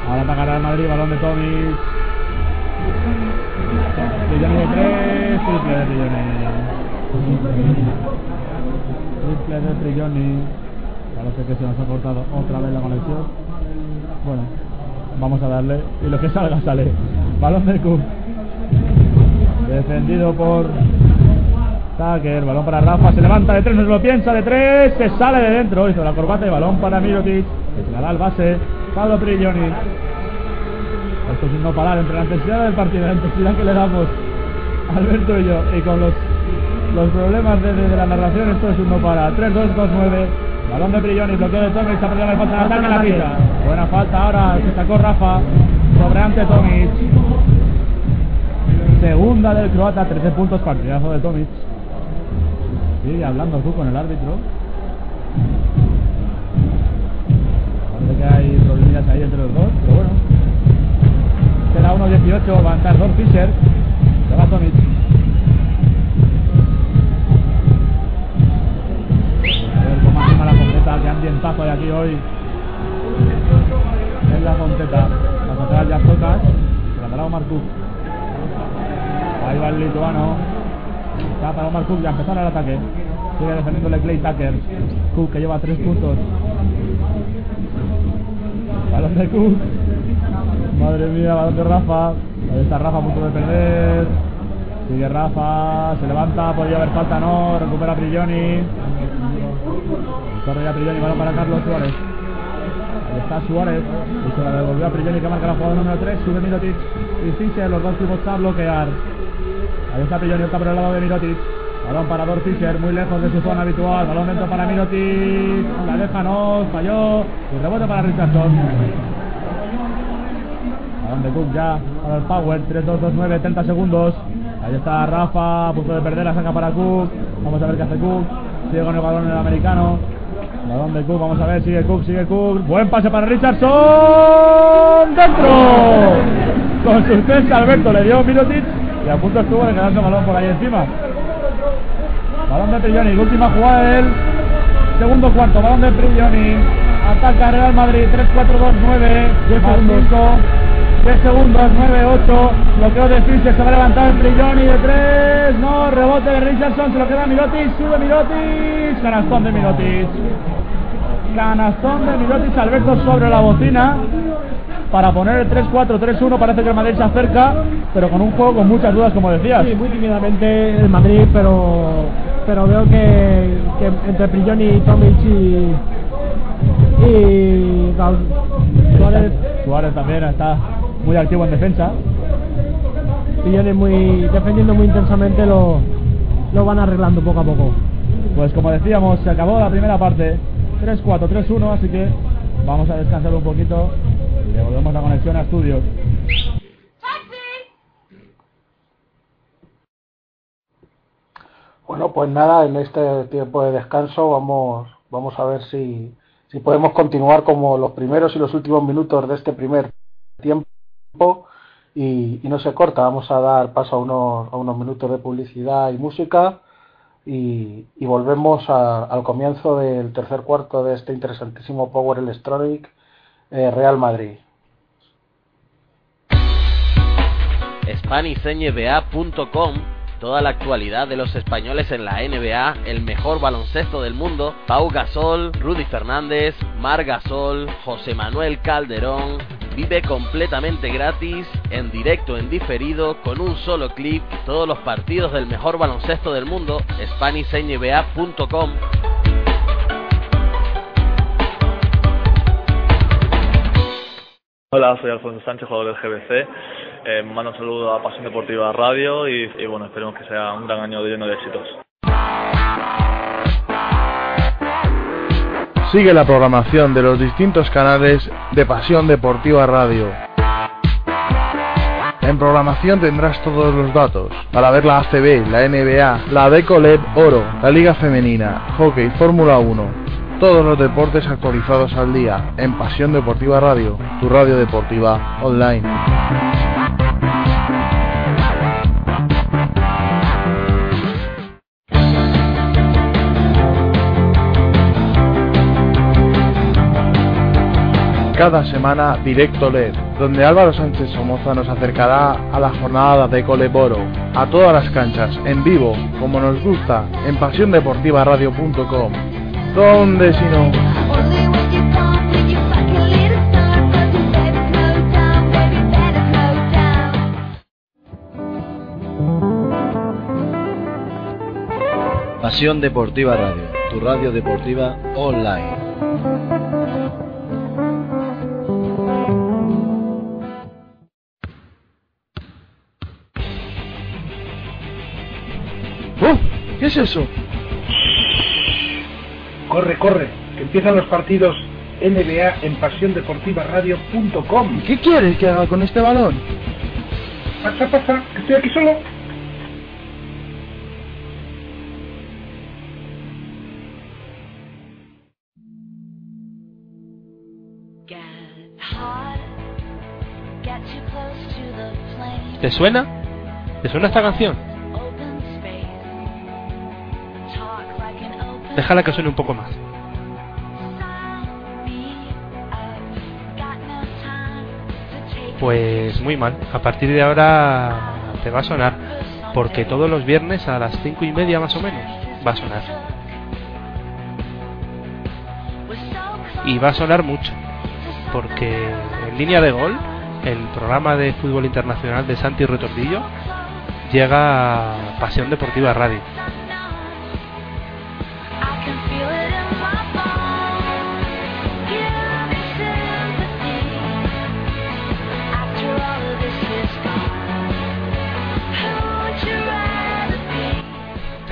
Ahora atacará el Madrid, balón de Tomic. Trilloni de 3, triple de Trilloni. Triple de Trilloni. Parece que se nos ha cortado otra vez la conexión. Bueno, vamos a darle. Y lo que salga sale. Balón de Cook. Defendido por Tucker. Balón para Rafa. Se levanta de 3, no se lo piensa. De 3, se sale de dentro. Hizo la corbata y balón para Mirotic. Que se al base. Pablo Prigioni. Esto es un no parar entre la intensidad del partido, la intensidad que le damos Alberto y yo, y con los, los problemas de, la narración, esto es un no parar. 3, 2, 2, 9. Balón de Prigioni, bloqueo de Tomic, está perdiendo falta de ataque en la pista. Buena falta ahora, se sacó Rafa sobre ante Tomic. Segunda del croata, 13 puntos, partidazo de Tomic. Sigue hablando tú con el árbitro. Parece que hay problemillas ahí entre los dos, pero bueno. Será 1-18, va a entrar Don. Se va Tomic. Fonteta, qué ambientazo hay aquí hoy. En la fonteta. La fonteta ya tocas. Se la dará Omar Cook. Ahí va el lituano. Está para Omar Cook ya empezar el ataque. Sigue defendiéndole Clay Tucker. Cook que lleva 3 puntos. Balón de Cook. Madre mía, balón de Rafa. Ahí está Rafa a punto de perder. Sigue Rafa, se levanta, podría haber falta, no, recupera Prigioni. Corre ya Prigioni, balón para Carlos Suárez. Ahí está Suárez. Y se la devolvió a Prigioni que marca la jugada número 3. Sube Mirotic y Fischer, los dos tipos a bloquear. Ahí está Prigioni, está por el lado de Mirotic. Balón para Dor Fischer, muy lejos de su zona habitual. Balón dentro para Mirotic. La deja, no, falló. Y rebote para Richardson. Balón de Cook ya para el Power. 3-2-2-9, 30 segundos. Ahí está Rafa, a punto de perder, la saca para Cook. Vamos a ver qué hace Cook. Sigue con el balón el americano. Balón de Cook, vamos a ver, sigue Cook, sigue Cook. Buen pase para Richardson. ¡Dentro! Con suspensa Alberto le dio Mirotic y a punto estuvo de quedarse el balón por ahí encima. Balón de Prigioni, última jugada del segundo cuarto. Balón de Prigioni. Ataca Real Madrid. 3-4-2-9. 10 segundos. 10 segundos. 9-8. Bloqueo de Fischer. Se va a levantar el Prigioni de 3. No. Rebote de Richardson. Se lo queda Mirotic. Sube Mirotic. Canastón de Mirotic. Canastón de Mirotic. Alberto sobre la bocina para poner el 3-4-3-1. Parece que el Madrid se acerca, pero con un juego con muchas dudas, como decías. Sí, muy tímidamente el Madrid, pero pero veo que, que entre Prigioni y Tomic y, y Suárez, Suárez también está muy activo en defensa. Prigioni muy defendiendo muy intensamente lo, lo van arreglando poco a poco. Pues como decíamos, se acabó la primera parte. 3-4-3-1, así que vamos a descansar un poquito y devolvemos la conexión a estudios. Bueno, pues nada, en este tiempo de descanso vamos, vamos a ver si, si podemos continuar como los primeros y los últimos minutos de este primer tiempo y, no se corta. Vamos a dar paso a unos, a unos minutos de publicidad y música y, volvemos al comienzo del tercer cuarto de este interesantísimo Power Electronic eh, Real Madrid. SpanishNBA.com Toda la actualidad de los españoles en la NBA, el mejor baloncesto del mundo, Pau Gasol, Rudy Fernández, Mar Gasol, José Manuel Calderón. Vive completamente gratis, en directo, en diferido, con un solo clic, todos los partidos del mejor baloncesto del mundo, SpanishNBA.com. Hola, soy Alfonso Sánchez, jugador del GBC. Eh, mando un saludo a Pasión Deportiva Radio y, y bueno, esperemos que sea un gran año lleno de éxitos. Sigue la programación de los distintos canales de Pasión Deportiva Radio. En programación tendrás todos los datos para ver la ACB, la NBA, la Decoleb Oro, la Liga Femenina, Hockey, Fórmula 1. Todos los deportes actualizados al día en Pasión Deportiva Radio, tu radio deportiva online. Cada semana Directo LED, donde Álvaro Sánchez Somoza nos acercará a la jornada de Coleboro, a todas las canchas, en vivo, como nos gusta, en pasiondeportivaradio.com. ¿Dónde si no? Pasión Deportiva Radio, tu radio deportiva online. ¿Qué es eso? Corre, corre, que empiezan los partidos NBA en pasiondeportivaradio.com. ¿Qué quieres que haga con este balón? Pasa, pasa, que estoy aquí solo. ¿Te suena? ¿Te suena esta canción? Déjala que suene un poco más. Pues muy mal. A partir de ahora te va a sonar. Porque todos los viernes a las cinco y media más o menos va a sonar. Y va a sonar mucho. Porque en línea de gol, el programa de fútbol internacional de Santi Retordillo llega a Pasión Deportiva Radio.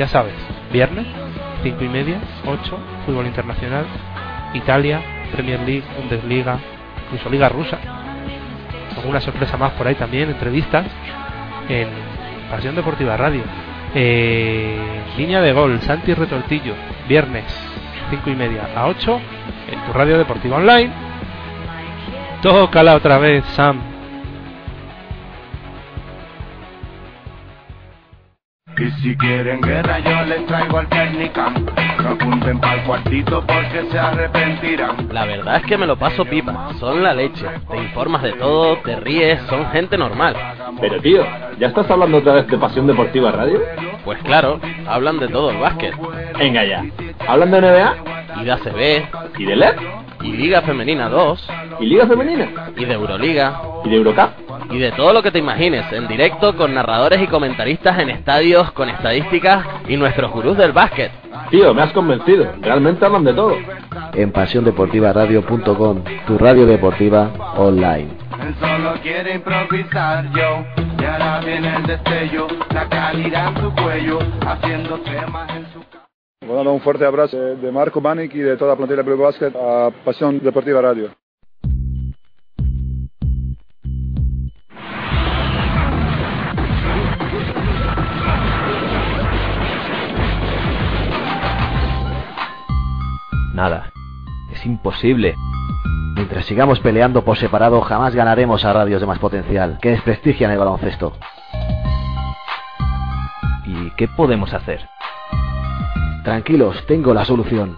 Ya sabes, viernes, 5 y media, 8, fútbol internacional, Italia, Premier League, Bundesliga, incluso Liga Rusa. Alguna sorpresa más por ahí también, entrevistas en Pasión Deportiva Radio. Eh, línea de gol, Santi Retortillo, viernes, 5 y media a 8, en tu radio deportiva online. Tócala otra vez, Sam. Y si quieren guerra yo les traigo al Technican. No apunten pa'l cuartito porque se arrepentirán. La verdad es que me lo paso pipa, son la leche. Te informas de todo, te ríes, son gente normal. Pero tío, ¿ya estás hablando otra vez de Pasión Deportiva Radio? Pues claro, hablan de todo el básquet. Venga ya. ¿Hablan de NBA? Y de ACB. ¿Y de LED? Y Liga Femenina 2. ¿Y Liga Femenina? Y de Euroliga. ¿Y de Eurocup? Y de todo lo que te imagines, en directo con narradores y comentaristas en estadios, con estadísticas y nuestros gurús del básquet. Tío, me has convencido. Realmente hablan de todo. En pasiondeportivaradio.com, tu radio deportiva online. Él solo quiere improvisar yo. Y ahora viene el destello, la calidad en su cuello, haciendo temas en su Un fuerte abrazo de de Marco Manic y de toda la plantilla de Blue Basket a Pasión Deportiva Radio. Nada. Es imposible. Mientras sigamos peleando por separado, jamás ganaremos a radios de más potencial, que desprestigian el baloncesto. ¿Y qué podemos hacer? Tranquilos, tengo la solución.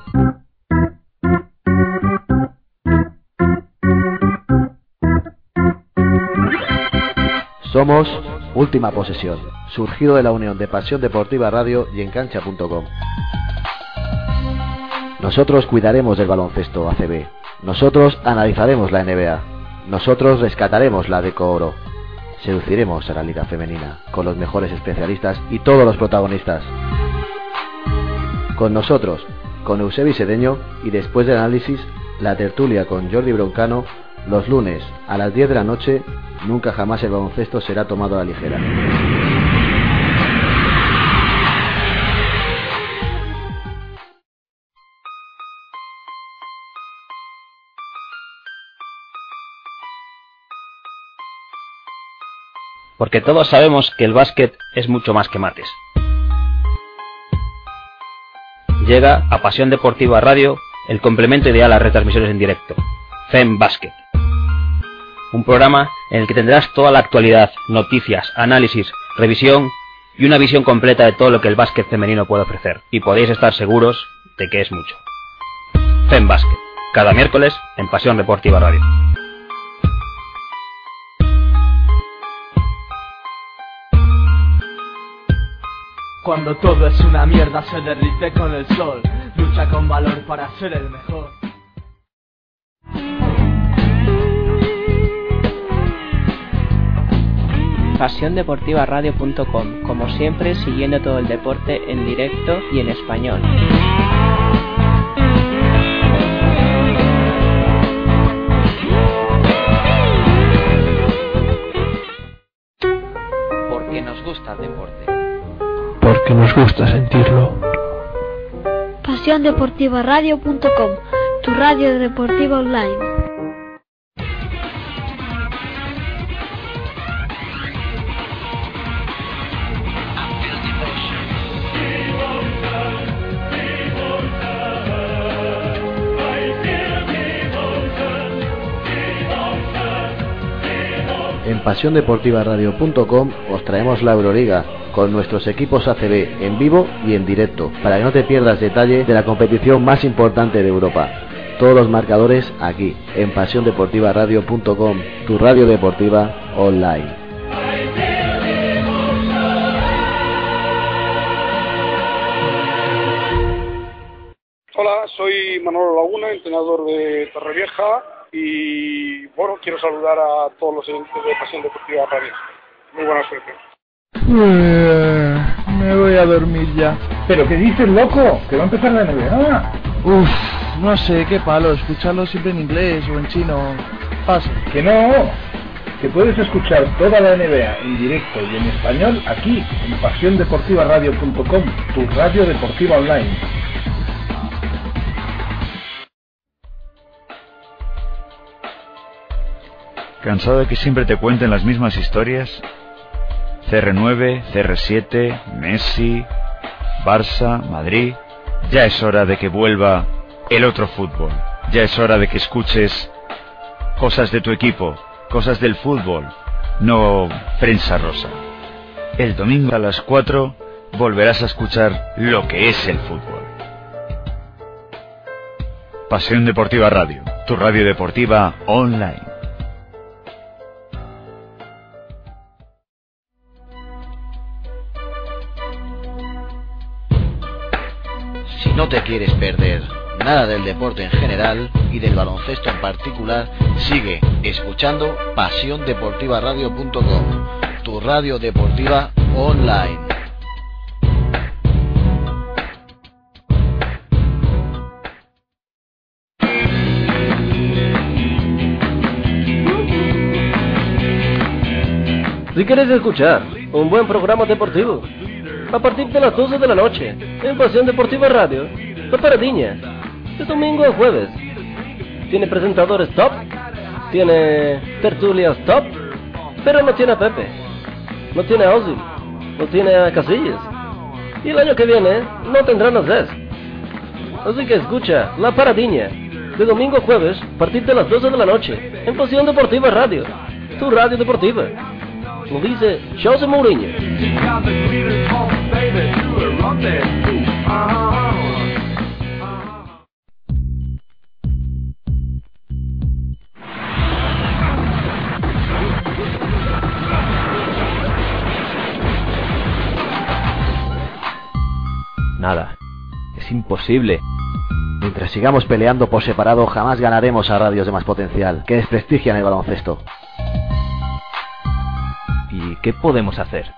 Somos Última Posesión, surgido de la unión de Pasión Deportiva Radio y Encancha.com. Nosotros cuidaremos del baloncesto ACB. Nosotros analizaremos la NBA. Nosotros rescataremos la Deco Oro. Seduciremos a la Liga Femenina con los mejores especialistas y todos los protagonistas. Con nosotros, con Eusebi Sedeño y después del análisis, la tertulia con Jordi Broncano los lunes a las 10 de la noche. Nunca jamás el baloncesto será tomado a la ligera. Porque todos sabemos que el básquet es mucho más que mates. Llega a Pasión Deportiva Radio el complemento ideal a las retransmisiones en directo, FEM Basket. Un programa en el que tendrás toda la actualidad, noticias, análisis, revisión y una visión completa de todo lo que el básquet femenino puede ofrecer. Y podéis estar seguros de que es mucho. FEM Basket, cada miércoles en Pasión Deportiva Radio. Cuando todo es una mierda se derrite con el sol. Lucha con valor para ser el mejor. pasiondeportivaradio.com, como siempre siguiendo todo el deporte en directo y en español. Nos gusta sentirlo. pasiondeportivaradio.com, tu radio deportiva online. En pasiondeportivaradio.com os traemos la Euroliga con nuestros equipos ACB en vivo y en directo, para que no te pierdas detalle de la competición más importante de Europa. Todos los marcadores aquí, en pasiondeportivaradio.com, tu radio deportiva online. Hola, soy Manolo Laguna, entrenador de Torrevieja y bueno, quiero saludar a todos los oyentes de Pasión Deportiva Radio. Muy buena suerte. Eh, me voy a dormir ya. ¿Pero qué dices, loco? Que va a empezar la NBA. Uf, no sé, qué palo, escucharlo siempre en inglés o en chino. Paso. Que no. Que puedes escuchar toda la NBA en directo y en español aquí en pasiondeportivaradio.com, tu radio deportiva online. ¿Cansado de que siempre te cuenten las mismas historias? CR9, CR7, Messi, Barça, Madrid. Ya es hora de que vuelva el otro fútbol. Ya es hora de que escuches cosas de tu equipo, cosas del fútbol, no prensa rosa. El domingo a las 4 volverás a escuchar lo que es el fútbol. Pasión Deportiva Radio, tu radio deportiva online. No te quieres perder nada del deporte en general y del baloncesto en particular, sigue escuchando pasiondeportivaradio.com, tu radio deportiva online. Si quieres escuchar un buen programa deportivo, a partir de las 12 de la noche, en Pasión Deportiva Radio, La Paradiña, de domingo a jueves. Tiene presentadores top, tiene tertulias top, pero no tiene a Pepe, no tiene a Ozzy, no tiene a Casillas. Y el año que viene no tendrán a Zez. Así que escucha La Paradiña, de domingo a jueves, a partir de las 12 de la noche, en Pasión Deportiva Radio, tu radio deportiva. Lo dice José Mourinho. Nada. Es imposible. Mientras sigamos peleando por separado, jamás ganaremos a radios de más potencial, que desprestigian el baloncesto. ¿Y qué podemos hacer?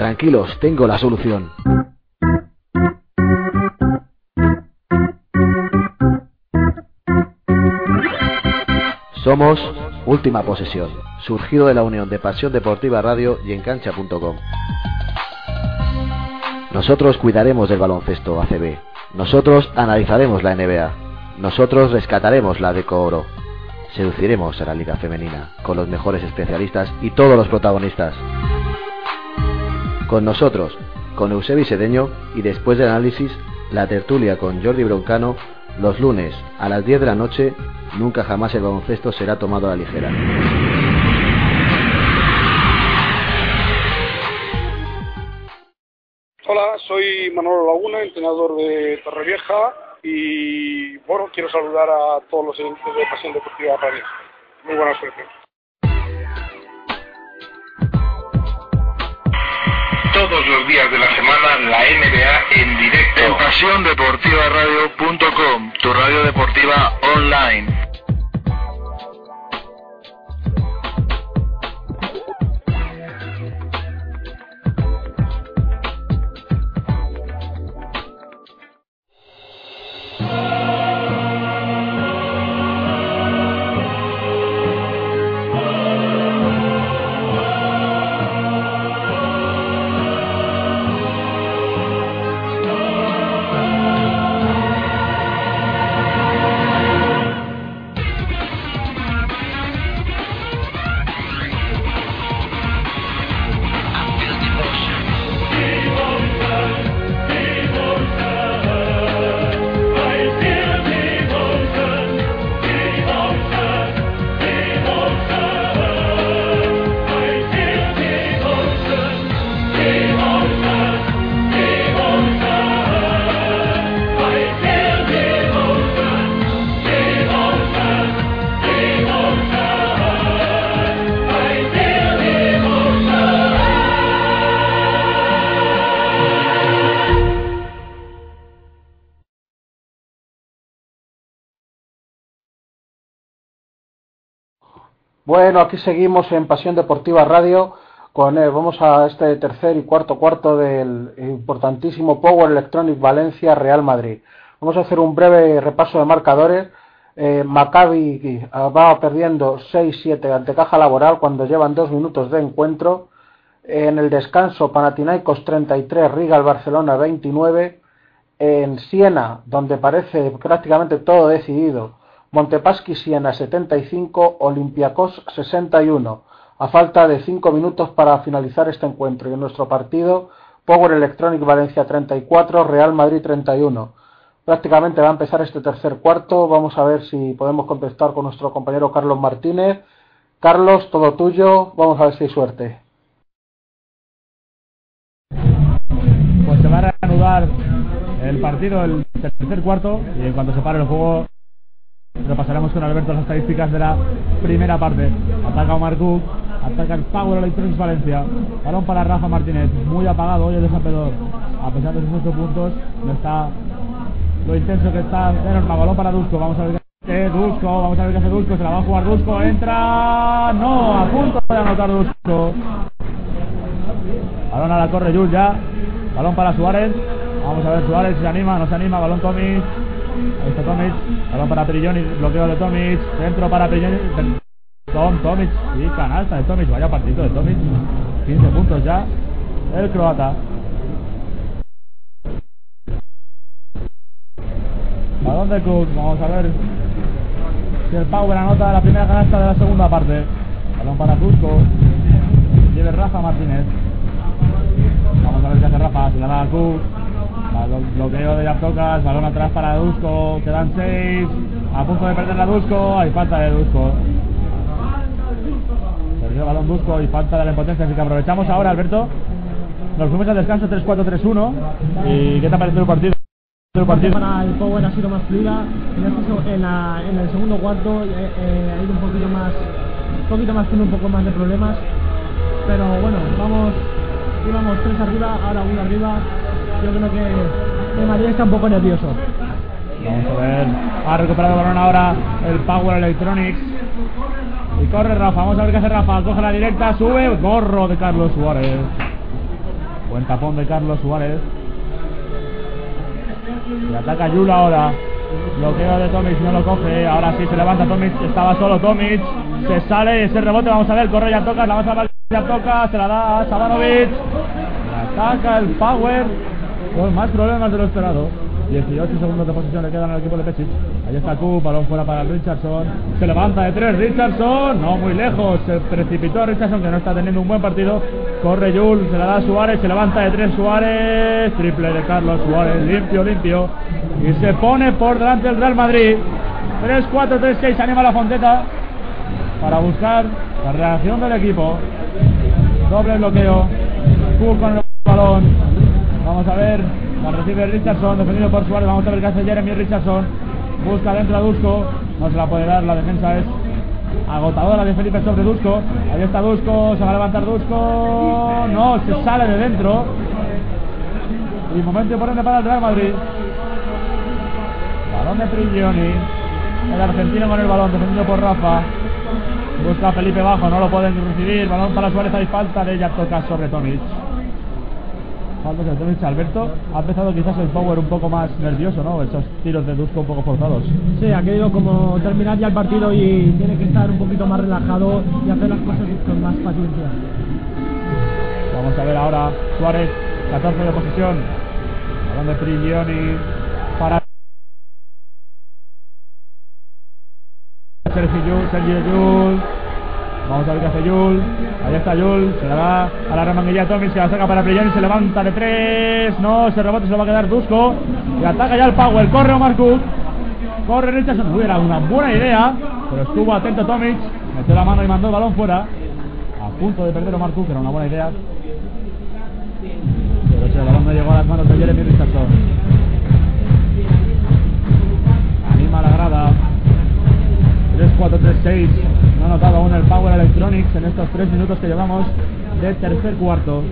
Tranquilos, tengo la solución. Somos Última Posesión, surgido de la unión de Pasión Deportiva Radio y Encancha.com. Nosotros cuidaremos del baloncesto ACB. Nosotros analizaremos la NBA. Nosotros rescataremos la Deco Oro. Seduciremos a la Liga Femenina con los mejores especialistas y todos los protagonistas. Con nosotros, con Eusebi Sedeño y después del análisis, la tertulia con Jordi Broncano los lunes a las 10 de la noche. Nunca jamás el baloncesto será tomado a la ligera. Hola, soy Manolo Laguna, entrenador de Torrevieja y bueno, quiero saludar a todos los oyentes de Pasión Deportiva Radio. Muy buena suerte. Todos los días de la semana la NBA en directo. En pasiondeportivaradio.com, tu radio deportiva online. Bueno, aquí seguimos en Pasión Deportiva Radio. Con, eh, vamos a este tercer y cuarto cuarto del importantísimo Power Electronic Valencia Real Madrid. Vamos a hacer un breve repaso de marcadores. Eh, Maccabi va perdiendo 6-7 ante Caja Laboral cuando llevan dos minutos de encuentro. En el descanso, Panathinaikos 33, Riga Barcelona 29. En Siena, donde parece prácticamente todo decidido, Montepaschi Siena 75, Olympiacos 61. A falta de 5 minutos para finalizar este encuentro y en nuestro partido, Power Electronic Valencia 34, Real Madrid 31. Prácticamente va a empezar este tercer cuarto. Vamos a ver si podemos contestar con nuestro compañero Carlos Martínez. Carlos, todo tuyo. Vamos a ver si hay suerte. se va a reanudar el partido, el tercer cuarto, y en cuanto se pare el juego, repasaremos con Alberto las estadísticas de la primera parte. Ataca Omar Cook, ataca el Power Electronics Valencia. Balón para Rafa Martínez, muy apagado hoy el desampedor. A pesar de sus 8 puntos, no está lo intenso que está de norma. Balón para Dusko, vamos a ver qué hace Dusko, vamos a ver qué hace Dusko, se la va a jugar Dusko, entra, no, a punto de anotar Dusko. Balón a la corre Jules ya, balón para Suárez, vamos a ver Suárez se anima, no se anima, balón Tomic, ahí está Tomic, balón para Perilloni, bloqueo de Tomic, centro para Perilloni, Tom, Tomic, y canasta de Tomic, vaya partido de Tomic, 15 puntos ya, el croata. Balón de Cook, vamos a ver si el Power anota la primera canasta de la segunda parte. Balón para Cusco, lleve Rafa Martínez. Vamos a ver qué hace Rafa, se la da a Cook. Bloqueo de Yaptocas, balón atrás para Dusko, quedan 6. A punto de perder la Dusko, hay falta de Dusko. Perdió el balón Dusko y falta de la impotencia, así que aprovechamos ahora, Alberto. Nos fuimos al descanso 3-4-3-1. ¿Y qué te ha parecido el partido? El partido. El Power ha sido más fluida. En, este en, la- en el segundo cuarto eh, eh, ha ido un poquito más, un poquito más con un poco más de problemas. Pero bueno, vamos, íbamos tres arriba, ahora uno arriba. Yo creo que, que Madrid está un poco nervioso. Vamos a ver. Ha recuperado el balón ahora el Power Electronics. Y corre Rafa. Vamos a ver qué hace Rafa. Coge la directa, sube. Gorro de Carlos Suárez. Buen tapón de Carlos Suárez. Y ataca Yula ahora. Bloqueo de Tomic, no lo coge. Ahora sí se levanta Tomic. Estaba solo Tomic. Se sale ese rebote. Vamos a ver. Corre ya toca. La avanza ya toca. Se la da a Sabanovic. Ataca el Power. Con más problemas de lo esperado. 18 segundos de posición le quedan al equipo de Pechic. Ahí está Coop, balón fuera para Richardson. Se levanta de tres Richardson. No muy lejos. Se precipitó Richardson que no está teniendo un buen partido. Corre Jules, se la da a Suárez. Se levanta de tres Suárez. Triple de Carlos Suárez. Limpio, limpio. Y se pone por delante el Real Madrid. 3-4-3-6. Anima la Fonteta para buscar la reacción del equipo. Doble bloqueo. Coop con el balón. Vamos a ver. La recibe Richardson, defendido por Suárez. Vamos a ver qué hace Jeremy Richardson. Busca dentro a Dusko. No se la puede dar. La defensa es agotadora de Felipe sobre Dusko. Ahí está Dusko. Se va a levantar Dusko. No, se sale de dentro. Y momento importante para el Real Madrid. Balón de Prigioni. El argentino con el balón, defendido por Rafa. Busca Felipe Bajo, no lo pueden recibir. Balón para Suárez, hay falta de ella. Toca sobre Tomic. Falta de Tomic. Alberto ha empezado quizás el power un poco más nervioso, ¿no? Esos tiros de Dusko un poco forzados. Sí, ha querido como terminar ya el partido y tiene que estar un poquito más relajado y hacer las cosas con más paciencia. Vamos a ver ahora Suárez, 14 de posición. Balón de Prigioni Sergio Yul, Sergio Yul. Vamos a ver qué hace Yul. Ahí está Yul. Se la da a la remanguilla Tommy. Se la saca para Prigioni. Se levanta de tres. No, ese rebote se lo va a quedar Dusko. Y ataca ya el Power. Corre Omar Cook. Corre Richardson. Uy, era una buena idea. Pero estuvo atento Tomic. Metió la mano y mandó el balón fuera. A punto de perder Omar Cook. Era una buena idea. Pero ese balón no llegó a las manos de Jeremy Richardson. Anima la grada. 3-4-3-6. No ha notado aún el Power Electronics en estos 3 minutos que llevamos de tercer cuarto.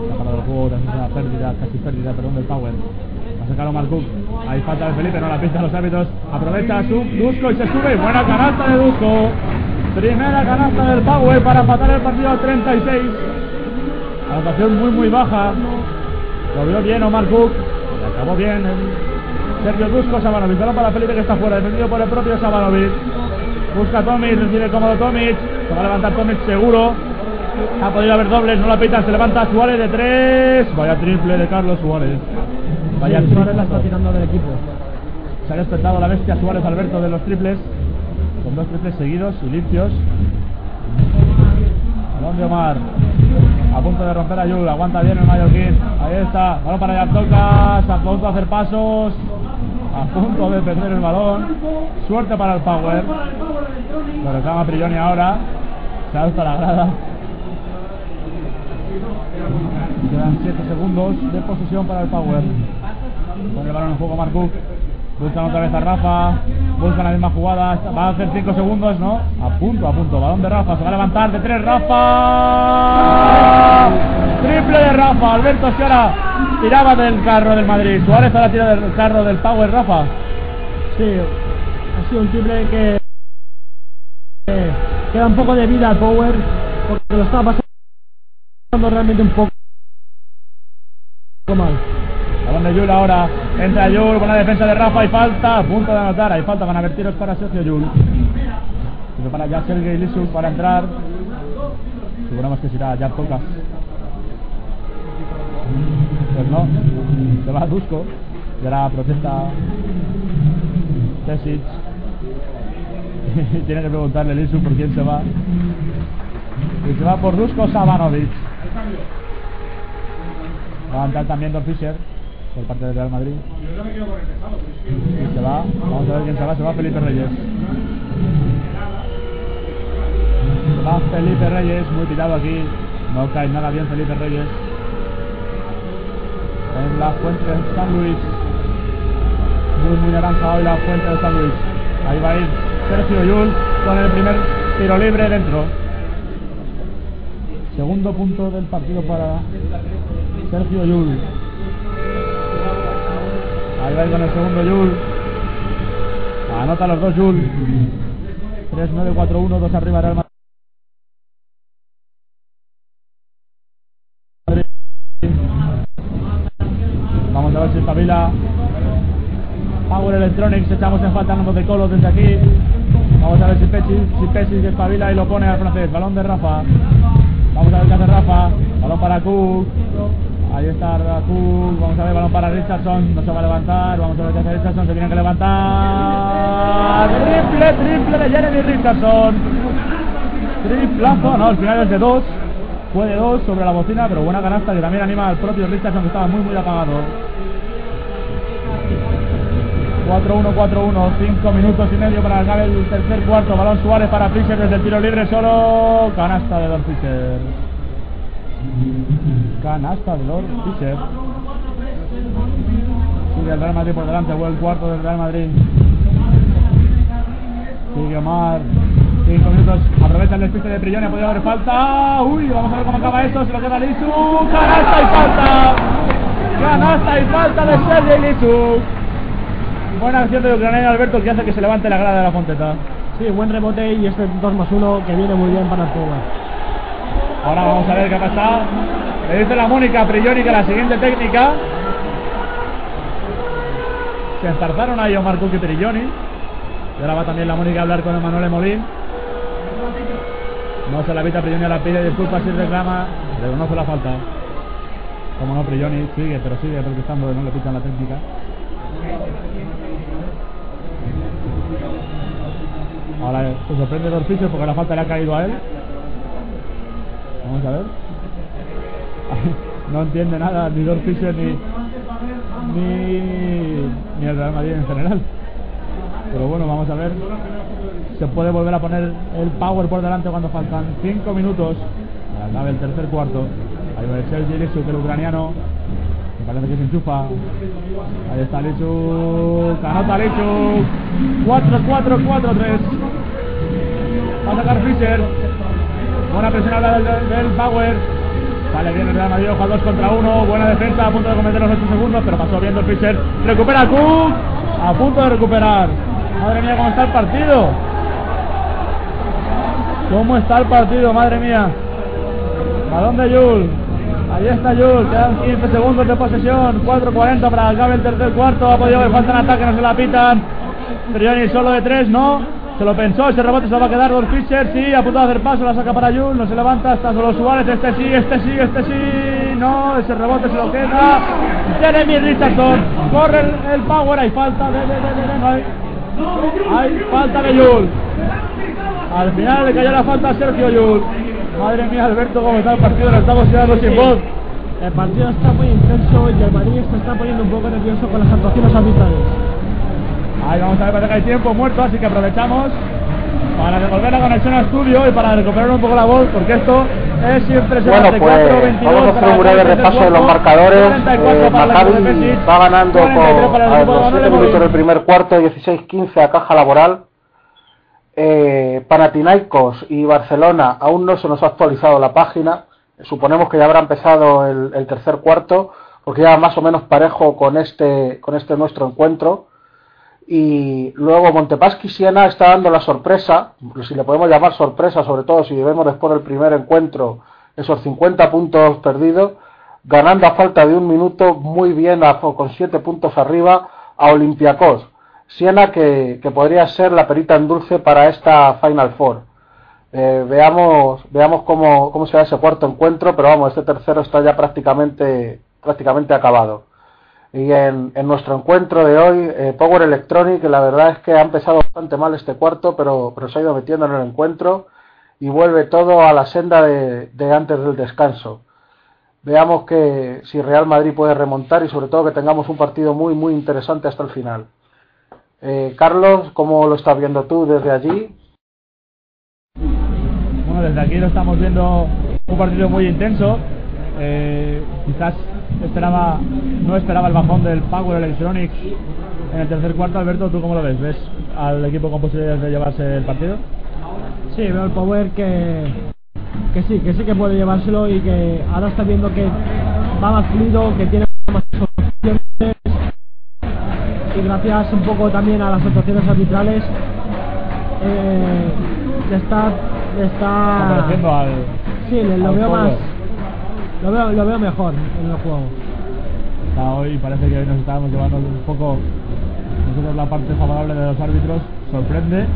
Ha parado el juego esa pérdida, casi pérdida, perdón, del Power. Va a sacar Omar Cook. Ahí falta de Felipe, no la pista los árbitros. Aprovecha su Dusko y se sube. Buena canasta de Dusko. Primera canasta del Power para empatar el partido a 36. Anotación muy muy baja. Lo vio bien Omar Cook. Acabó bien Sergio Dusko, Sabanovic. Balón para Felipe que está fuera. Defendido por el propio Sabanovic. Busca Tomic, recibe cómodo Tomic. Se va a levantar Tomic seguro. Ha podido haber dobles, no la pitan. Se levanta Suárez de tres. Vaya triple de Carlos Suárez. Vaya Sí. Suárez la está tirando del equipo. Se ha despertado la bestia Suárez Alberto de los triples. Con dos triples seguidos y limpios. Balón de Omar. A punto de romper a Yul. Aguanta bien el Mallorquín. Ahí está. Balón para Yartocas. A punto de hacer pasos. A punto de perder el balón. Suerte para el Power. Lo reclama Prigioni ahora. Se alza la grada. Quedan 7 segundos de posesión para el Power. Pone el balón en juego Marcuk. Buscan otra vez a Rafa. Buscan la misma jugada. Va a hacer 5 segundos, ¿no? A punto, a punto. Balón de Rafa. Se va a levantar de 3 Rafa. Triple de Rafa. Alberto Sierra tiraba del carro del Madrid. Suárez ahora tira del carro del Power Rafa. Sí, ha sido un triple que queda un poco de vida al Power porque lo está pasando realmente un poco mal. Balón de Yul ahora. Entra Yul, buena defensa de Rafa y falta. A punto de anotar. Hay falta. Van a ver tiros para Sergio Yul. Se prepara ya Sergei Lisuk para entrar. Seguramos que será ya pocas. Pues no. Se va a Dusko. Y ahora protesta Tesic. Tiene que preguntarle Lisuk por quién se va. Y se va por Dusko Savanovic. Va a entrar también Don Fischer por parte del Real Madrid. Y se va. Vamos a ver quién se va. Se va Felipe Reyes. Se va Felipe Reyes, muy tirado aquí. No cae nada bien Felipe Reyes. En la fuente de San Luis. Muy, muy naranja hoy la fuente de San Luis. Ahí va a ir Sergio Yul con el primer tiro libre dentro. Segundo punto del partido para Sergio Yul. Ahí va a ir con el segundo Yul. Anota los dos Yul. 3-9-4-1, dos arriba Real Madrid. Vamos a ver si espabila. Power Electronics, echamos en falta número de Colo desde aquí. Vamos a ver si Pechi, si Pechi espabila y lo pone al francés. Balón de Rafa. Vamos a ver qué hace Rafa. Balón para Cook. Ahí está Cook. Vamos a ver, balón para Richardson. No se va a levantar. Vamos a ver qué hace Richardson. Se tiene que levantar. Triple, triple de Jeremy Richardson. Triplazo. No, al final es de dos. Fue de dos sobre la bocina, pero buena canasta que también anima al propio Richardson que estaba muy, muy apagado. 4-1, 4-1, 5 minutos y medio para acabar el tercer cuarto. Balón Suárez para Fischer desde el tiro libre solo. Canasta de Lord Fischer. Canasta de Lord Fischer. Sigue el Real Madrid por delante, buen cuarto del Real Madrid. Sigue Omar. 5 minutos, aprovecha el despiste de Prillón, ha podido haber falta. Uy, vamos a ver cómo acaba esto. Se lo queda Lisu. Canasta y falta. Canasta y falta de Sergei Lisu. Buena acción de ucraniano Alberto que hace que se levante la grada de la Fonteta. Sí, buen rebote y este 2 más 1 que viene muy bien para el Power. Ahora vamos a ver qué ha pasado. Le dice la Mónica Priori que la siguiente técnica. Se enzarzaron ahí Omar Cook y Perilloni. Y ahora va también la Mónica a hablar con Emanuele Molín. No se la evita Prigioni, ahora pide disculpas y reclama. Reconoce la falta. Como no, Prigioni sigue, pero sigue protestando, no le pitan la técnica. Ahora se sorprende Dorficio porque la falta le ha caído a él. Vamos a ver. No entiende nada ni Dorficio ni, ni, ni el Real Madrid en general. Pero bueno, vamos a ver. Se puede volver a poner el power por delante cuando faltan 5 minutos. Acabe el tercer cuarto. Ahí va el Sergi Lisu, que el ucraniano. Me parece que se enchufa. Ahí está Lichu. Canota Lichu. 4-4-4-3. Va a sacar Fischer. Buena presión ahora del, del Power. Sale bien el Real Madrid, ojo a 2 contra 1. Buena defensa, a punto de cometer los 8 segundos, pero pasó bien el Fischer. Recupera Cook. A punto de recuperar. Madre mía, cómo está el partido. ¿Cómo está el partido? Madre mía. Balón de Yul. Ahí está Yul. Quedan 15 segundos de posesión. 4.40 para acabar el tercer cuarto. Ha podido haber falta en ataque, no se la pitan. Trioni solo de 3, no. Se lo pensó, ese rebote se va a quedar Don Fischer, sí, a punto de hacer paso, la saca para Yul, no se levanta, está solo Suárez, este sí, este sí, este sí, no, ese rebote se lo queda. Jeremy Richardson, corre el, power, hay falta de, de, hay, falta de Yul. Al final le cayó la falta a Sergio Yul. Madre mía, Alberto, cómo está el partido, lo estamos quedando sin voz. El partido está muy intenso y el Madrid se está poniendo un poco nervioso con las actuaciones arbitrales. Ahí vamos a ver, parece que hay tiempo muerto, así que aprovechamos. para devolver la conexión al estudio y para recuperar un poco la voz, porque esto es impresionante. Bueno, pues vamos a hacer un breve repaso de los marcadores. Eh, Maccabi va ganando por, a los 7 minutos del primer cuarto, 16-15 a caja laboral. Eh, Panathinaikos y Barcelona aún no se nos ha actualizado la página. Suponemos que ya habrá empezado el, el tercer cuarto, porque ya más o menos parejo con este, con este nuestro encuentro y luego Montepaschi Siena está dando la sorpresa, si le podemos llamar sorpresa, sobre todo si vemos después del primer encuentro esos 50 puntos perdidos, ganando a falta de un minuto muy bien con 7 puntos arriba a Olympiacos. Siena que, podría ser la perita en dulce para esta Final Four. Eh, veamos veamos cómo, cómo será ese cuarto encuentro, pero vamos, este tercero está ya prácticamente, prácticamente acabado. Y en, nuestro encuentro de hoy, eh, Power Electronic, la verdad es que ha empezado bastante mal este cuarto, pero, pero se ha ido metiendo en el encuentro y vuelve todo a la senda de, antes del descanso. Veamos que si Real Madrid puede remontar y sobre todo que tengamos un partido muy muy interesante hasta el final. Eh, Carlos, ¿cómo lo estás viendo tú desde allí? Bueno, desde aquí lo estamos viendo un partido muy intenso. Eh, quizás esperaba no esperaba el bajón del Power Electronics en el tercer cuarto. Alberto, ¿tú cómo lo ves? ¿Ves al equipo con posibilidades de llevarse el partido? Sí, veo el Power que, que sí, que sí que puede llevárselo y que ahora está viendo que va más fluido, que tiene más opciones y gracias un poco también a las actuaciones arbitrales eh, le está le está al, sí lo veo más lo veo, lo veo mejor en el juego. hoy parece que hoy nos estábamos llevando un poco nosotros la parte favorable de los árbitros. Sorprende,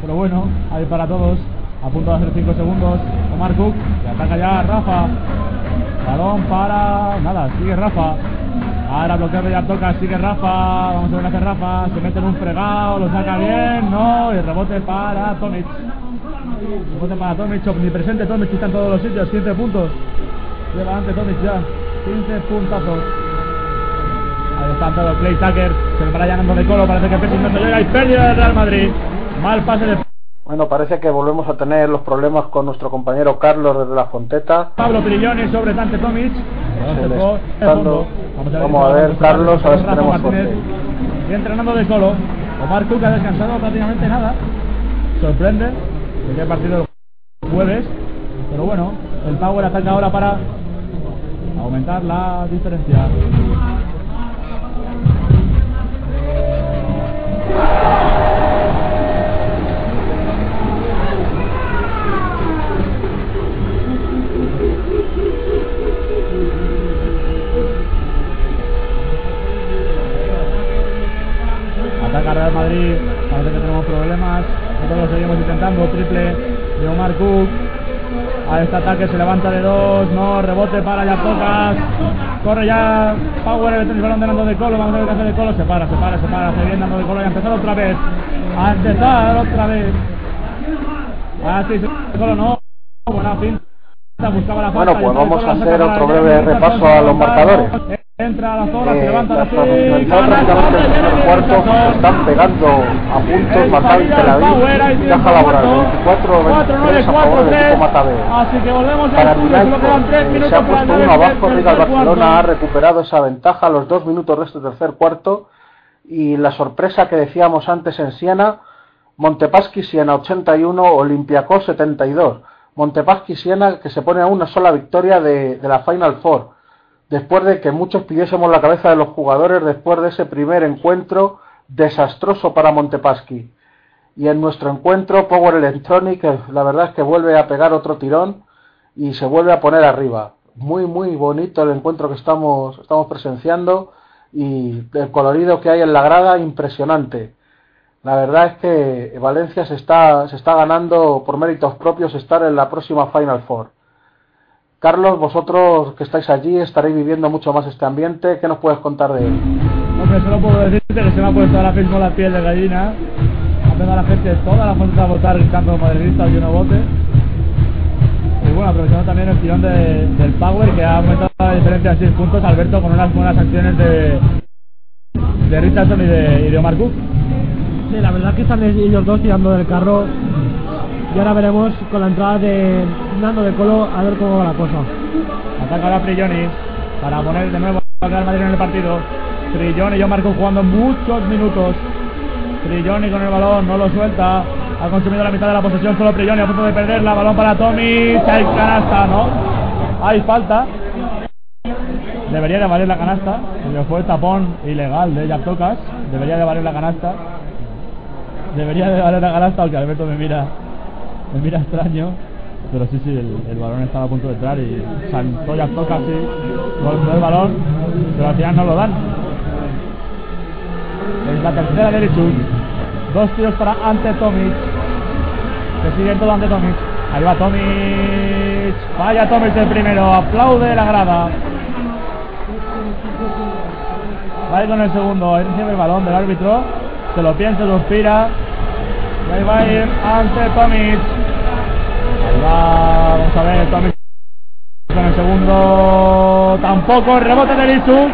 pero bueno, ahí para todos. A punto de hacer 5 segundos. Omar Cook, que ataca ya Rafa. Balón para. Nada, sigue Rafa. Ahora bloqueo ya toca, sigue Rafa. Vamos a ver qué hace Rafa. Se mete en un fregado, lo saca bien. No, y rebote para Tomic. Rebote para Tomic. Omnipresente Tomic está en todos los sitios. 15 puntos. Lleva antes Tomic ya. 15 puntazos. Ahí está todo Play Tucker. Se le para llenando de colo. Parece que Pesci no llega. Y pérdida del Real Madrid. Mal pase de. Bueno, parece que volvemos a tener los problemas con nuestro compañero Carlos desde la Fonteta. Pablo Pirilloni sobre Dante Tomic. Vamos a ver, Carlos, a ver si tenemos suerte. Y entrenando de colo. Omar Cook ha descansado prácticamente nada. Sorprende. Que partido el jueves. Pero bueno, el Power ataca ahora para aumentar la diferencia. Ataca Real Madrid, parece que tenemos problemas, nosotros seguimos intentando, triple de Omar Cook, a este ataque se levanta de dos, no, rebote para ya tocas. Corre ya Power, el balón de Nando de Colo, vamos a ver qué hace de Colo, se para, se para, se para, se viene Nando de Colo y a empezar otra vez. A empezar otra vez. Así se Colo no, buena. Buscaba la bueno, pues vamos a hacer otro breve repaso a los marcadores. Entra a la zona, se levanta la serie. prácticamente el cuarto se están pegando a puntos Maccabi Tel Aviv y Caja Laboral 24 23 a favor del equipo Maccabi. Así que volvemos para Pinaico se ha puesto uno abajo, Riga Barcelona ha recuperado esa ventaja a los dos minutos de este tercer cuarto. Y la sorpresa que decíamos antes en Siena, Montepaschi Siena 81, Olympiacos 72. Montepaschi Siena que se pone a una sola victoria de, de la Final Four después de que muchos pidiésemos la cabeza de los jugadores después de ese primer encuentro desastroso para Montepaschi. Y en nuestro encuentro, Power Electronic, la verdad es que vuelve a pegar otro tirón y se vuelve a poner arriba. Muy, muy bonito el encuentro que estamos, estamos presenciando y el colorido que hay en la grada, impresionante. La verdad es que Valencia se está, se está ganando por méritos propios estar en la próxima Final Four. Carlos, vosotros que estáis allí estaréis viviendo mucho más este ambiente. ¿Qué nos puedes contar de él? Hombre, solo puedo decirte que se me ha puesto ahora mismo la piel de gallina. Ha pegado la gente toda la gente a votar gritando madridista y uno vote. Y bueno, aprovechando también el tirón del Power que ha aumentado la diferencia a 6 puntos, Alberto, con unas buenas acciones de, de Richardson y de, y de Omar Cook. Sí, la verdad que están ellos dos tirando del carro y ahora veremos con la entrada de Nando de Colo a ver cómo va la cosa. Ataca ahora Prigioni para poner de nuevo al Real Madrid en el partido. Prigioni, yo marco jugando muchos minutos. Prigioni con el balón, no lo suelta. Ha consumido la mitad de la posesión, solo Prigioni a punto de perderla. Balón para Tommy. Hay canasta, ¿no? Hay falta. Debería de valer la canasta. Le fue tapón ilegal de Yaptocas. Debería de valer la canasta. Debería de valer la canasta, aunque Alberto me mira, me mira extraño. Pero sí, sí, el, el balón estaba a punto de entrar y saltó Yaptocas, sí. Golpeó el balón, pero al final no lo dan. Es la tercera de Lichuk. Dos tiros para ante Tomic. Que siguen todo ante Tomic. Ahí va Tomic. Vaya Tomic el primero. Aplaude la grada. Va con el segundo. Ahí recibe el balón del árbitro. Se lo piensa, suspira. Ahí va a ir ante Tomic. Va. Vamos a ver. Tomic con el segundo. Tampoco. Rebote de Lichuk.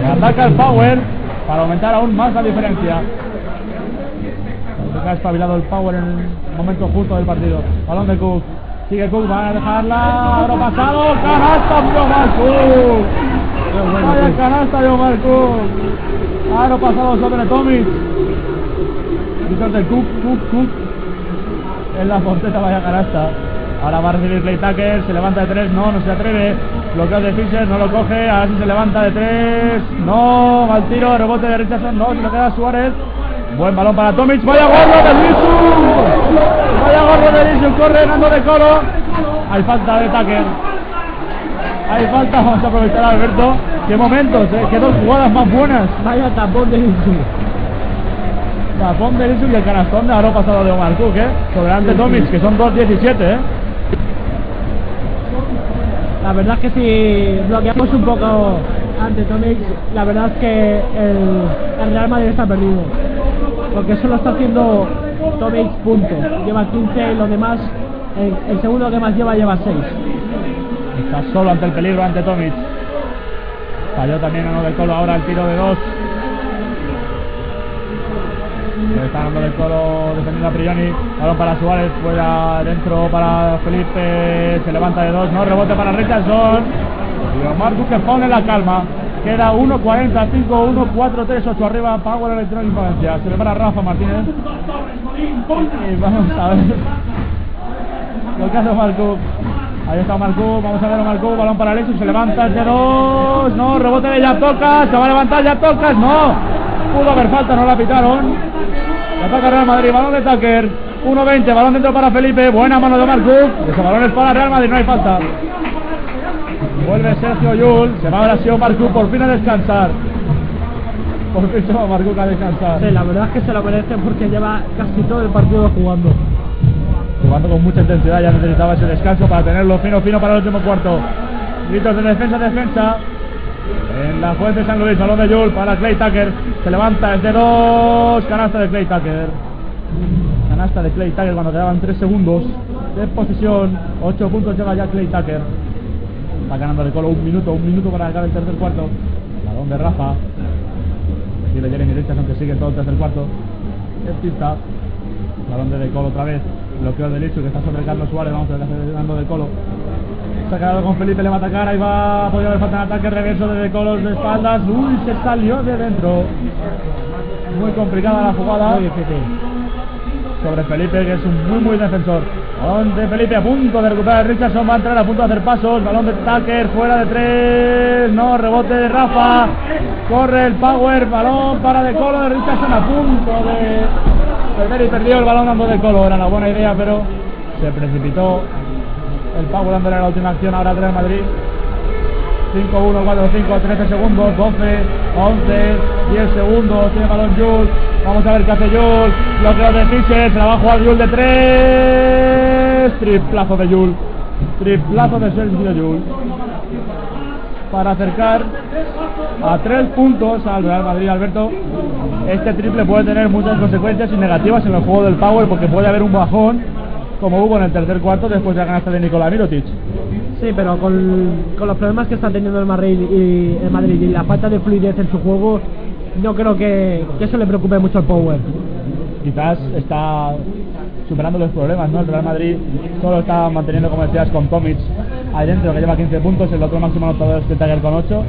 Y ataca el Power para aumentar aún más la diferencia. Ha espabilado el Power en el momento justo del partido. Balón de Cook. Sigue Cook, van a dejarla. Aro pasado. Canasta de Omar Cook. Vaya canasta de Omar Cook. Aro pasado sobre Tomic. Gritos de Cook, Cook, Cook. En la porteta, vaya canasta. Ahora va a recibir Clay Tucker, se levanta de tres, no, no se atreve. Bloqueo de Fischer, no lo coge, ahora sí se levanta de tres. No, mal tiro, rebote de Richardson, no, se lo queda Suárez. Buen balón para Tomic, vaya gorro de Lisu. Vaya gorro de Lisu, corre Nando de Colo. Hay falta de Tucker. Hay falta, vamos a aprovechar a Alberto. Qué momentos, eh, qué dos jugadas más buenas. Vaya tapón de Lisu. Tapón de Lisu y el canastón de aro pasado de Omar Cook, eh. Sobre ante Tomic, que son 2-17, eh. La verdad es que si bloqueamos un poco ante Tomic, la verdad es que el, el Real Madrid está perdido. Porque solo está haciendo Tomic puntos. Lleva 15 y los demás, el, el, segundo que más lleva, lleva 6. Está solo ante el peligro ante Tomic. Falló también uno del Colo ahora el tiro de dos. Está dando el Colo defendiendo a Prioni. Balón para Suárez, fuera dentro para Felipe. Se levanta de dos, no, rebote para Richardson. Y Omar que pone la calma. Queda 1.40, 5, 1, 4, 3, 8 arriba. Power Electronic Valencia. Se le para Rafa Martínez. Y vamos a ver lo que hace Marco. Ahí está Marco, vamos a ver a Marco, balón para Alexis, se levanta el de dos, no, rebote de Yaptocas, se va a levantar Yaptocas, no, pudo haber falta, no la pitaron. Ataca Real Madrid, balón de Tucker, 1.20, balón dentro para Felipe, buena mano de Marco, ese balón es para Real Madrid, no hay falta. Vuelve Sergio Yul, se va ahora sí Marco por fin a descansar. Por fin se va Marco a descansar. Sí, la verdad es que se lo merece porque lleva casi todo el partido jugando jugando con mucha intensidad, ya necesitaba ese descanso para tenerlo fino, fino para el último cuarto. Gritos de defensa, defensa. En la fuente San Luis, balón de Yul para Clay Tucker. Se levanta, es de dos. Canasta de Clay Tucker. Canasta de Clay Tucker cuando quedaban 3 segundos de posición. 8 puntos lleva ya Clay Tucker. Está ganando de colo un minuto, un minuto para acabar el tercer cuarto. Balón de Rafa. Recibe Jeremy Richardson que sigue todo el tercer cuarto. Es pista. Balón de De Colo otra vez. Bloqueo de Lichu que está sobre Carlos Suárez. Vamos a ver qué hace De Colo. Quedado con Felipe, le va a atacar. Ahí va. Podría haber falta un ataque reverso de De Colo de espaldas. Uy, se salió de dentro. Muy complicada la jugada. Muy difícil. Sobre Felipe, que es un muy, muy defensor. Balón de Felipe a punto de recuperar Richardson. Va a entrar a punto de hacer pasos. Balón de Tucker fuera de tres. No, rebote de Rafa. Corre el power. Balón para De Colo de Richardson a punto de perder y perdió el balón dando de Colo. Era una buena idea, pero se precipitó el Power dándole la última acción ahora al Real Madrid. 5, 1, 4, 5, 13 segundos, 12, 11, 10 segundos, tiene balón Jules, vamos a ver qué hace Jules, bloqueo de Fischer, se la va a jugar Jules de 3, triplazo de Jules, triplazo de Sergio Jules, para acercar a 3 puntos al Real Madrid, Alberto, este triple puede tener muchas consecuencias y negativas en el juego del Power porque puede haber un bajón como hubo en el tercer cuarto después de la canasta de Nikola Mirotic. Sí, pero con, con, los problemas que está teniendo el Madrid, y, el Madrid y la falta de fluidez en su juego, no creo que, que eso le preocupe mucho al Power. Quizás está superando los problemas, ¿no? El Real Madrid solo está manteniendo, como decías, con Tomic ahí dentro, que lleva 15 puntos, el otro máximo anotador es Tiger con 8.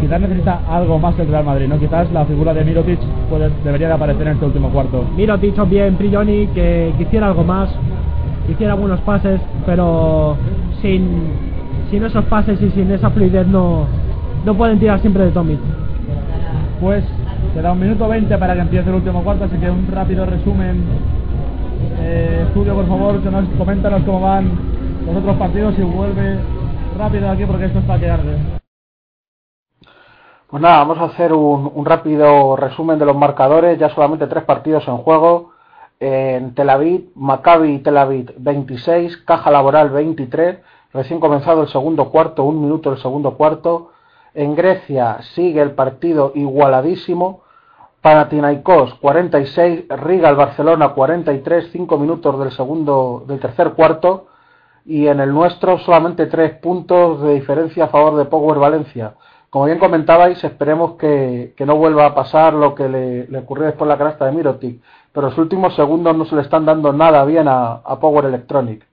Quizás necesita algo más el Real Madrid, ¿no? Quizás la figura de Mirotic puede, debería de aparecer en este último cuarto. Mirotic o bien Prigioni que quisiera algo más, quisiera buenos pases, pero sin, sin esos pases y sin esa fluidez no, no pueden tirar siempre de Tomic. Pues queda un minuto 20 para que empiece el último cuarto, así que un rápido resumen. Eh, estudio, por favor, que nos coméntanos cómo van los otros partidos y vuelve rápido aquí porque esto está que arde. Pues nada, vamos a hacer un, un, rápido resumen de los marcadores. Ya solamente tres partidos en juego. En Tel Aviv, Maccabi Tel Aviv 26, Caja Laboral 23. Recién comenzado el segundo cuarto, un minuto el segundo cuarto. En Grecia sigue el partido igualadísimo. Panathinaikos 46, Riga el Barcelona 43, 5 minutos del segundo del tercer cuarto y en el nuestro solamente 3 puntos de diferencia a favor de Power Valencia. Como bien comentabais, esperemos que, que no vuelva a pasar lo que le, le, ocurrió después la canasta de Mirotic, pero los últimos segundos no se le están dando nada bien a, Power Electronic.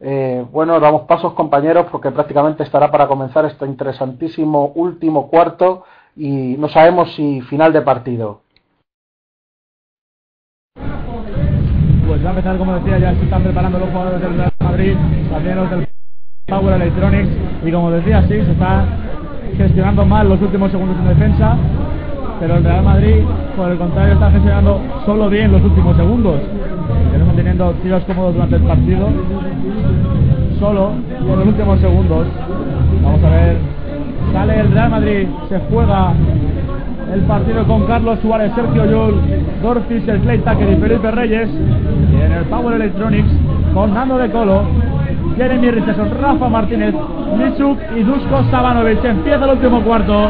Eh, bueno, damos pasos compañeros porque prácticamente estará para comenzar este interesantísimo último cuarto y no sabemos si final de partido. Pues va a empezar, como decía, ya se están preparando los jugadores del Real Madrid, también los del Power Electronics y como decía, sí, se está gestionando mal los últimos segundos en defensa, pero el Real Madrid, por el contrario, está gestionando solo bien los últimos segundos. Estamos teniendo tiros cómodos durante el partido, solo en los últimos segundos. Vamos a ver, sale el Real Madrid, se juega el partido con Carlos Suárez, Sergio Yul, Dorfis, el Clay Tucker y Felipe Reyes. Y en el Power Electronics con Nando de Colo, Jeremy Richardson, Rafa Martínez, Michuk y Dusko Sabanovic. Empieza el último cuarto.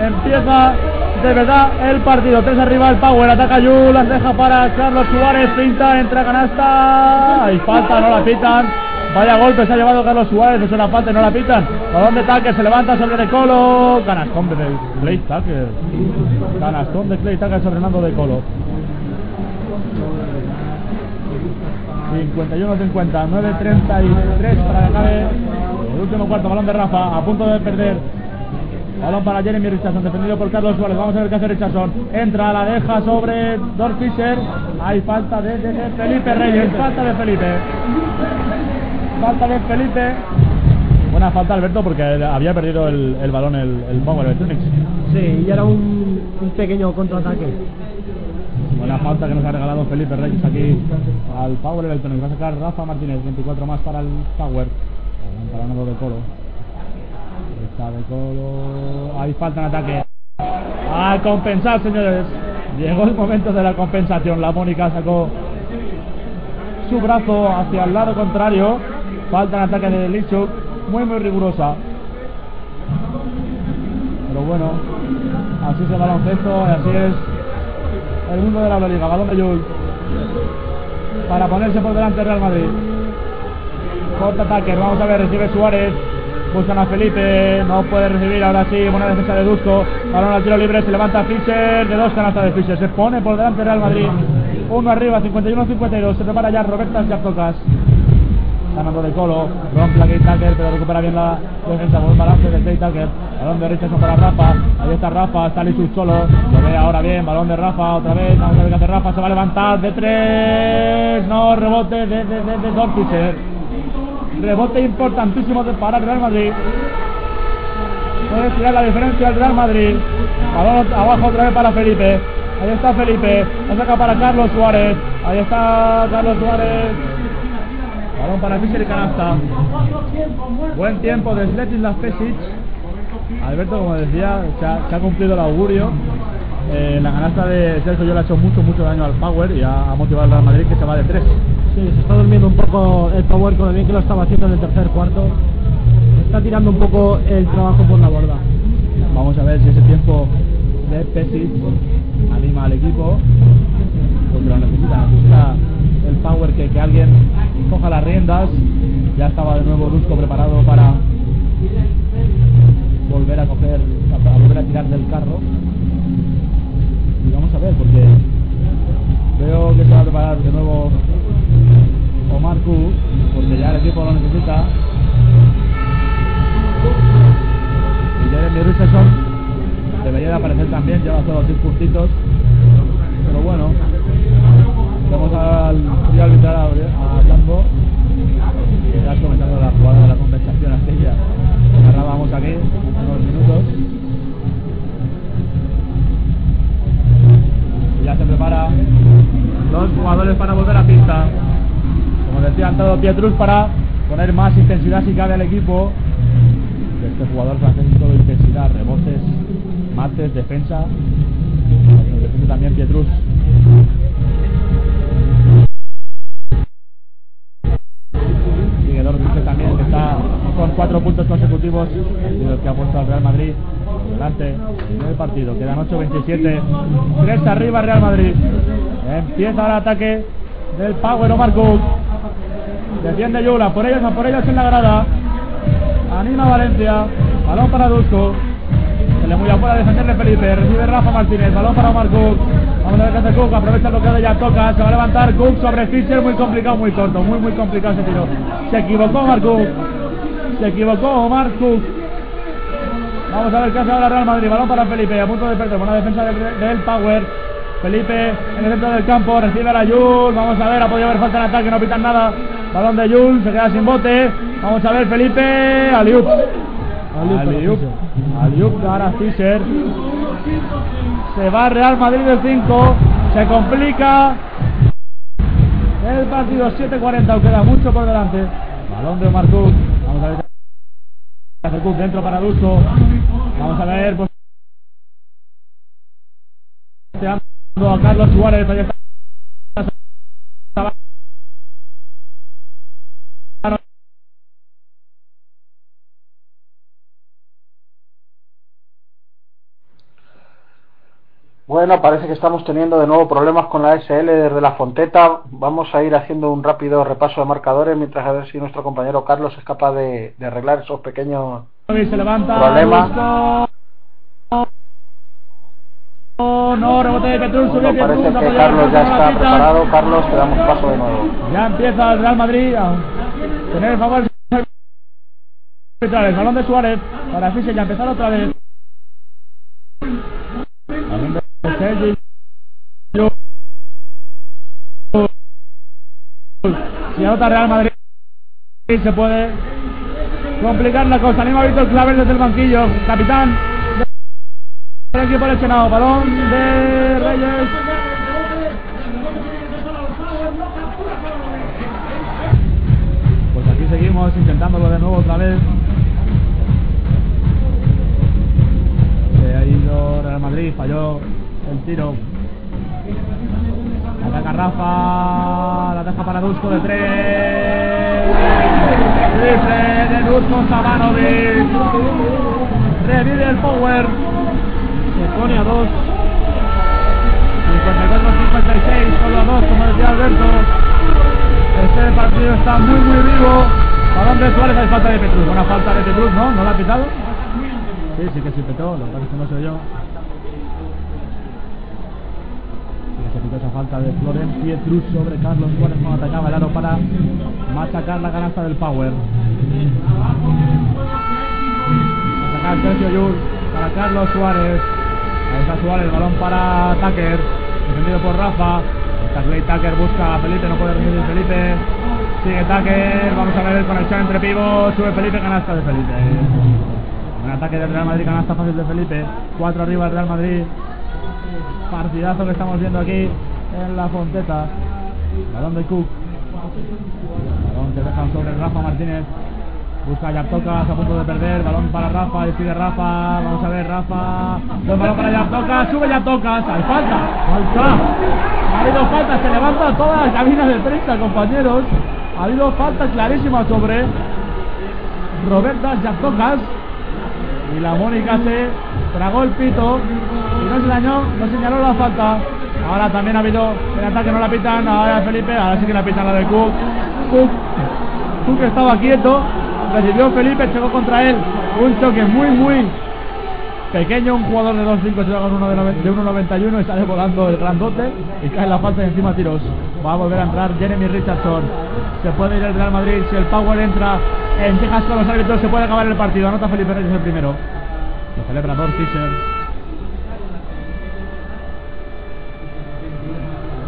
Empieza de verdad el partido. Tres arriba el Power. Ataca Yul, las deja para Carlos Suárez. Pinta, entra canasta. Hay falta, no la pitan. Vaya golpe se ha llevado Carlos Suárez, es una falta y no la pitan. Balón de Tucker, se levanta sobre De Colo. Canastón de Clay Tucker. Canastón de Clay Tucker sobre Nando De Colo. 51-50, 9-33 para acabe el último cuarto. Balón de Rafa, a punto de perder. Balón para Jeremy Richardson, defendido por Carlos Suárez. Vamos a ver qué hace Richardson. Entra, la deja sobre Fischer. Hay falta de, de, de Felipe Reyes. Falta de Felipe. Falta de Felipe. Buena falta, Alberto, porque había perdido el, el balón el, el Power Electronics. Sí, y era un, un pequeño contraataque. Buena falta que nos ha regalado Felipe Reyes aquí al Power Electronics. Va a sacar Rafa Martínez, 24 más para el Power. Para uno de Colo. Colo. Hay falta en ataque. A compensar, señores. Llegó el momento de la compensación. La Mónica sacó su brazo hacia el lado contrario. Falta en ataque de Lichuk. Muy, muy rigurosa. Pero bueno, así es el baloncesto y así es el mundo de la Liga. Balón de Yul. Para ponerse por delante Real Madrid. Corta ataque. Vamos a ver, recibe Suárez. Buscan a Felipe, no puede recibir, ahora sí, buena defensa de Dusko, balón al tiro libre, se levanta Fischer, de dos canastas de Fischer, se pone por delante Real Madrid, uno arriba, 51-52, se prepara ya Robertas Yartocas, ganando de Colo, rompe la Kate Tucker, pero recupera bien la defensa, buen balance de Kate Tucker, balón de Richardson para Rafa, ahí está Rafa, está Lisus solo, lo ve ahora bien, balón de Rafa, otra vez, vamos a ver hace Rafa, se va a levantar de tres, no, rebote de, de, de, de. Rebote importantísimo para el Real Madrid. Puede tirar la diferencia el Real Madrid. Balón abajo otra vez para Felipe. Ahí está Felipe. La saca para Carlos Suárez. Ahí está Carlos Suárez. Balón para Fischer y canasta. Buen tiempo de Sletin Las Pesic. Alberto, como decía, se ha cumplido el augurio. Eh, la canasta de Sergio yo le ha hecho mucho, mucho daño al Power y ha, motivado al Real Madrid que se va de tres. Sí, se está durmiendo un poco el Power con el bien que lo estaba haciendo en el tercer cuarto. Está tirando un poco el trabajo por la borda. Vamos a ver si ese tiempo de Pesic anima al equipo. Porque lo necesita, necesita el Power que, que alguien coja las riendas. Ya estaba de nuevo Dusko preparado para volver a coger, a volver a tirar del carro. También, lleva solo 6 puntitos. Pero bueno, vamos al frío a, a Blanco. Ya has comentado la jugada de la compensación aquella. que Narrábamos aquí unos minutos. Y ya se prepara los jugadores para volver a pista. Como decía todo Pietrus para poner más intensidad si cabe al equipo. Este jugador francés todo intensidad, rebotes, mates, defensa. También Pietrus. Sigue Dormice también, que está con cuatro puntos consecutivos y los que ha puesto al Real Madrid delante el partido. Quedan 8-27. 3 arriba Real Madrid. Empieza el ataque del Power Omar Cook. Defiende Yula, por ellos, a por ellos en la grada. Anima Valencia. Balón para Dusko. Se le muy afuera a defenderle Felipe. Recibe Rafa Martínez. Balón para Omar Cook. Vamos a ver qué hace Cook. Aprovecha el bloqueo de ya toca. Se va a levantar Cook sobre Fischer. Muy complicado, muy corto. Muy, muy complicado ese tiro. Se equivocó Omar Cook. Se equivocó Omar Cook. Vamos a ver qué hace ahora Real Madrid. Balón para Felipe. A punto de perder. Buena defensa del, del Power. Felipe en el centro del campo. Recibe a la Yul. Vamos a ver. Ha podido haber falta en ataque. No pitan nada. Balón de Yul. Se queda sin bote. Vamos a ver Felipe. Aliup. Aliup. Aliup para Fischer. Se va Real Madrid del 5. Se complica. El partido 7-40. Queda mucho por delante. Balón de Omar Cook. Vamos a ver. Dentro para Dusko. Vamos a ver. Pues, a Carlos Suárez. Ahí está. Bueno, parece que estamos teniendo de nuevo problemas con la SL desde la Fonteta. Vamos a ir haciendo un rápido repaso de marcadores mientras a ver si nuestro compañero Carlos es capaz de, de arreglar esos pequeños Se levanta. problemas. No, no, rebote de Petrus, sube Bueno, parece Petrus, que Carlos ya está preparado. Carlos, te damos paso de nuevo. Ya empieza el Real Madrid a tener el favor arbitrales. Balón de Suárez para Fischer ya empezar otra vez. Si anota Real Madrid se puede complicar la cosa. Anima a Víctor Claver desde el banquillo. Capitán del equipo lesionado. Balón de Reyes. Pues aquí seguimos intentándolo de nuevo otra vez. Se ha ido Real Madrid, falló el tiro. Ataca Rafa, la deja para Dusko de tres. Triple de Dusko Sabanovic. Revive el power. Se pone a dos. 54-56, solo a dos, como decía Alberto. Este partido está muy muy vivo. Balón de Suárez, hay falta de Petrus. Buena falta de Petrus, ¿no? ¿No la ha pitado? Sí, sí que sí petó, lo que no soy yo. Esa falta de Florent Pietrus sobre Carlos Suárez cuando atacaba el aro para machacar la canasta del Power. A sacar Sergio Yul para Carlos Suárez. Ahí está Suárez, balón para Tucker. Defendido por Rafa. Está Clay Tucker, busca a Felipe, no puede recibir Felipe. Sigue Tucker, vamos a ver conexión entre pivos. Sube Felipe, canasta de Felipe. Un ataque del Real Madrid, canasta fácil de Felipe. Cuatro arriba el Real Madrid. Partidazo que estamos viendo aquí en la Fonteta. Balón de Cook. Balón que dejan sobre Rafa Martínez. Busca Yaptocas a punto de perder. Balón para Rafa. Decide Rafa. Vamos a ver Rafa. Buen balón para Yaptocas. Sube Yaptocas. Hay falta. Falta. Ha habido falta. Se levanta toda la cabina de prensa, compañeros. Ha habido falta clarísima sobre Roberta Yaptocas. Y la Mónica se tragó el pito. Y no se dañó. No señaló la falta. Ahora también ha habido el ataque. No la pitan. Ahora Felipe. Ahora sí que la pitan la de Cook. Cook. Cook estaba quieto recibió Felipe, chocó contra él. Un choque muy, muy Pequeño, un jugador de 2'5 se con uno de, de 1'91 y sale volando el grandote y cae la falta y encima tiros. Va a volver a entrar Jeremy Richardson. Se puede ir el Real Madrid. Si el Power entra en Texas con los árbitros, se puede acabar el partido. Anota Felipe Reyes el primero. Lo celebra Dor Fischer.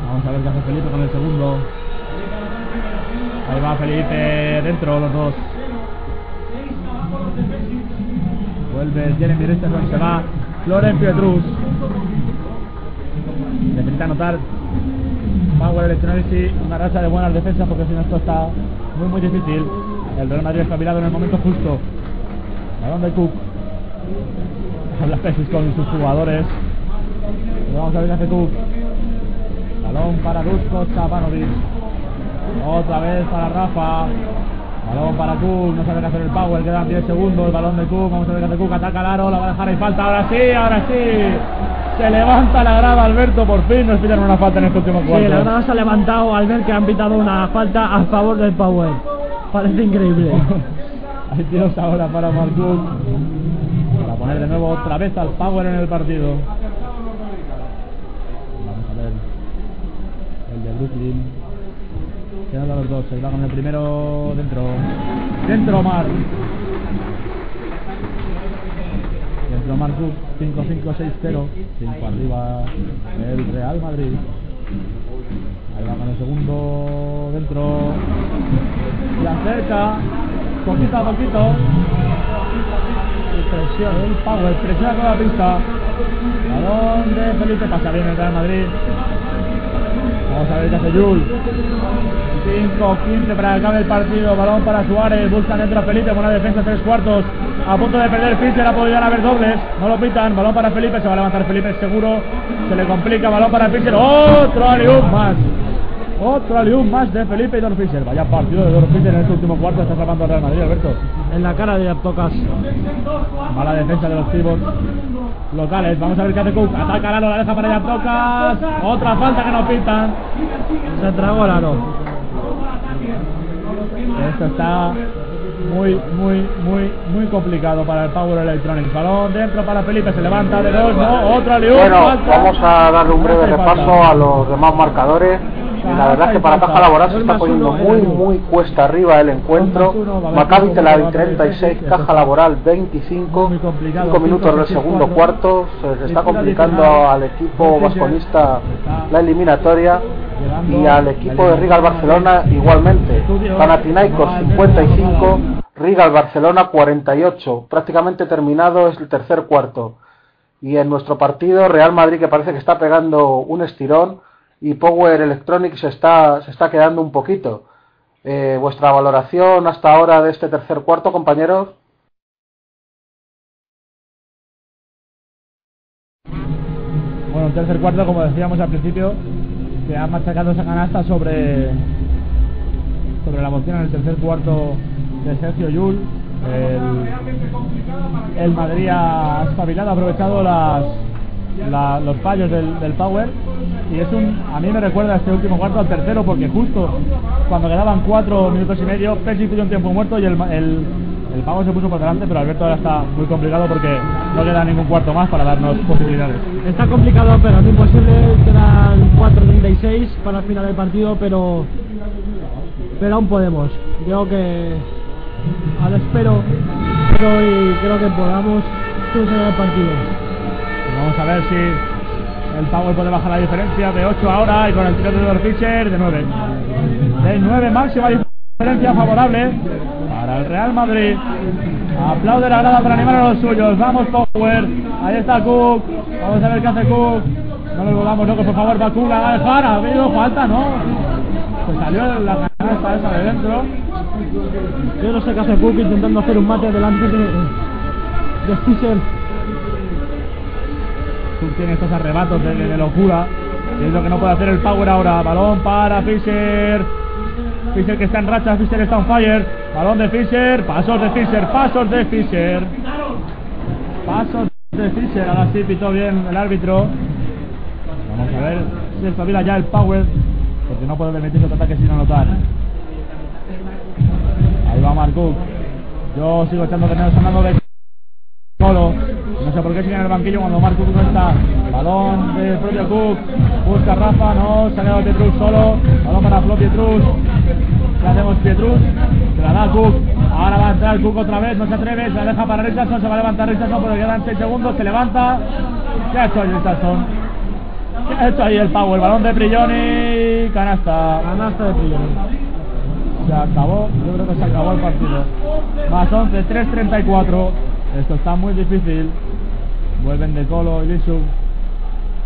Vamos a ver qué hace Felipe con el segundo. Ahí va Felipe dentro, los dos. Vuelve Jeremy Richardson, se va Loren Pietrus. Necesita anotar Power Electronics una racha de buenas defensas porque si no esto está muy muy difícil. El Real Madrid espabilado en el momento justo. Balón de Cook. Habla Pesis con sus jugadores. Y vamos a ver hace Cook. Balón para Dusko Chavanovic. Otra vez para Rafa. Balón para Cook, no sabe qué hacer el Power, quedan 10 segundos, el balón de Cook, vamos a ver qué hace Cook, ataca al aro, la va a dejar ahí falta, ahora sí, ahora sí. Se levanta la grada Alberto, por fin nos piden una falta en este último Sí, cuarto. la grada se ha levantado al ver que han pitado una falta a favor del Power. Parece increíble. Hay tiros ahora para Marcook. Poner de nuevo otra vez al Power en el partido. Vamos a ver. El de Brooklyn. Quedan los dos. Se va con el primero dentro. Dentro Mar. Dentro Marcook. 5-5-6-0. 5 arriba el Real Madrid. Ahí va con el segundo dentro. Y acerca. Poquito a poquito. Presión el Power. Presiona con la pista. Balón de Felipe. Pasa bien el Real Madrid. Vamos a ver qué hace Jules. 5-15 para que acabe el partido. Balón para Suárez. Buscan dentro a Felipe. Buena defensa, tres cuartos. A punto de perder Fischer. Ha podido a haber dobles. No lo pitan. Balón para Felipe. Se va a levantar Felipe seguro. Se le complica. Balón para Fischer. Otro alium más. Otro alium más de Felipe y Dor Fischer. Vaya partido de Dor Fischer en este último cuarto. Está salvando al Real Madrid, Alberto. En la cara de Aptocas. Mala defensa de los pibos locales. Vamos a ver qué hace Cook. Ataca al aro, la deja para Yaptocas. Otra falta que no pitan. Se tragó el aro. Esto está muy, muy, muy, muy complicado para el Power Electronics. Balón dentro para Felipe, se levanta de dos, no, otro Bueno, falta. vamos a darle un breve repaso a los demás marcadores. La verdad es que para Caja Laboral se está poniendo muy, muy cuesta arriba el encuentro. Maccabi Tel Aviv 36, Caja Laboral 25. 5 minutos del segundo cuarto. Se está complicando al equipo vasconista la eliminatoria. Y al equipo de Rigal Barcelona igualmente. Panathinaikos 55, Rigal Barcelona 48. Prácticamente terminado es el tercer cuarto. Y en nuestro partido, Real Madrid que parece que está pegando un estirón y Power Electronics se está, se está quedando un poquito. Eh, ¿Vuestra valoración hasta ahora de este tercer cuarto, compañeros? Bueno, un tercer cuarto, como decíamos al principio, que ha machacado esa canasta sobre, sobre la moción en el tercer cuarto de Sergio Yul. El, el Madrid ha espabilado, ha aprovechado las, la- los fallos del, Power y es un a mí me recuerda este último cuarto al tercero porque justo cuando quedaban cuatro minutos y medio Pesci puso un tiempo muerto y el, el, Power se puso por delante pero Alberto ahora está muy complicado porque no queda ningún cuarto más para darnos posibilidades Está complicado, pero no imposible. Quedan 4.36 para el final del partido, pero pero aún podemos. Creo que al espero, pero y creo que podamos solucionar el partido. Vamos a ver si el Power puede bajar la diferencia de 8 ahora y con el tiro de Dor Fischer de 9. De 9 máxima diferencia favorable para el Real Madrid. Aplaude la grada para animar a los suyos. Vamos Power. Ahí está Cook. Vamos a ver qué hace Cook. No nos volvamos locos, por favor. Va Cook, a. Ha falta, ¿no? Se salió la canasta esa de dentro. Yo no sé qué hace Cook intentando hacer un mate delante de, de Fischer. Tiene estos arrebatos de, locura. Y es lo que no puede hacer el Power ahora. Balón para Fischer. Fischer que está en racha. Fischer está on fire. Balón de Fischer. Pasos de Fischer. Pasos de Fischer. Pasos de Fischer. Ahora sí pitó bien el árbitro. Vamos a ver si espabila ya el Power. Porque no puede permitirse otro ataque sin anotar. Ahí va Mark Cook. Yo sigo echando de menos sonando de Colo. No sé por qué sigue en el banquillo cuando Marco Cook está. Balón del propio Cook. Busca Rafa, no. Se ha quedado Pietrus solo. Balón para Flo Pietrus. ¿Qué hacemos Pietrus? Se la da Cook. Ahora va a entrar Cook otra vez. No se atreve. Se la deja para Richardson. Se va a levantar Richardson, pero quedan 6 segundos. Se levanta. ¿Qué ha hecho Richardson? ¿Qué ha hecho ahí el? El balón de Prigioni. Canasta. Canasta de Prigioni. Se acabó. Yo creo que se acabó el partido. Más 11, 3-34. Esto está muy difícil. Vuelven de Colo y Lisu.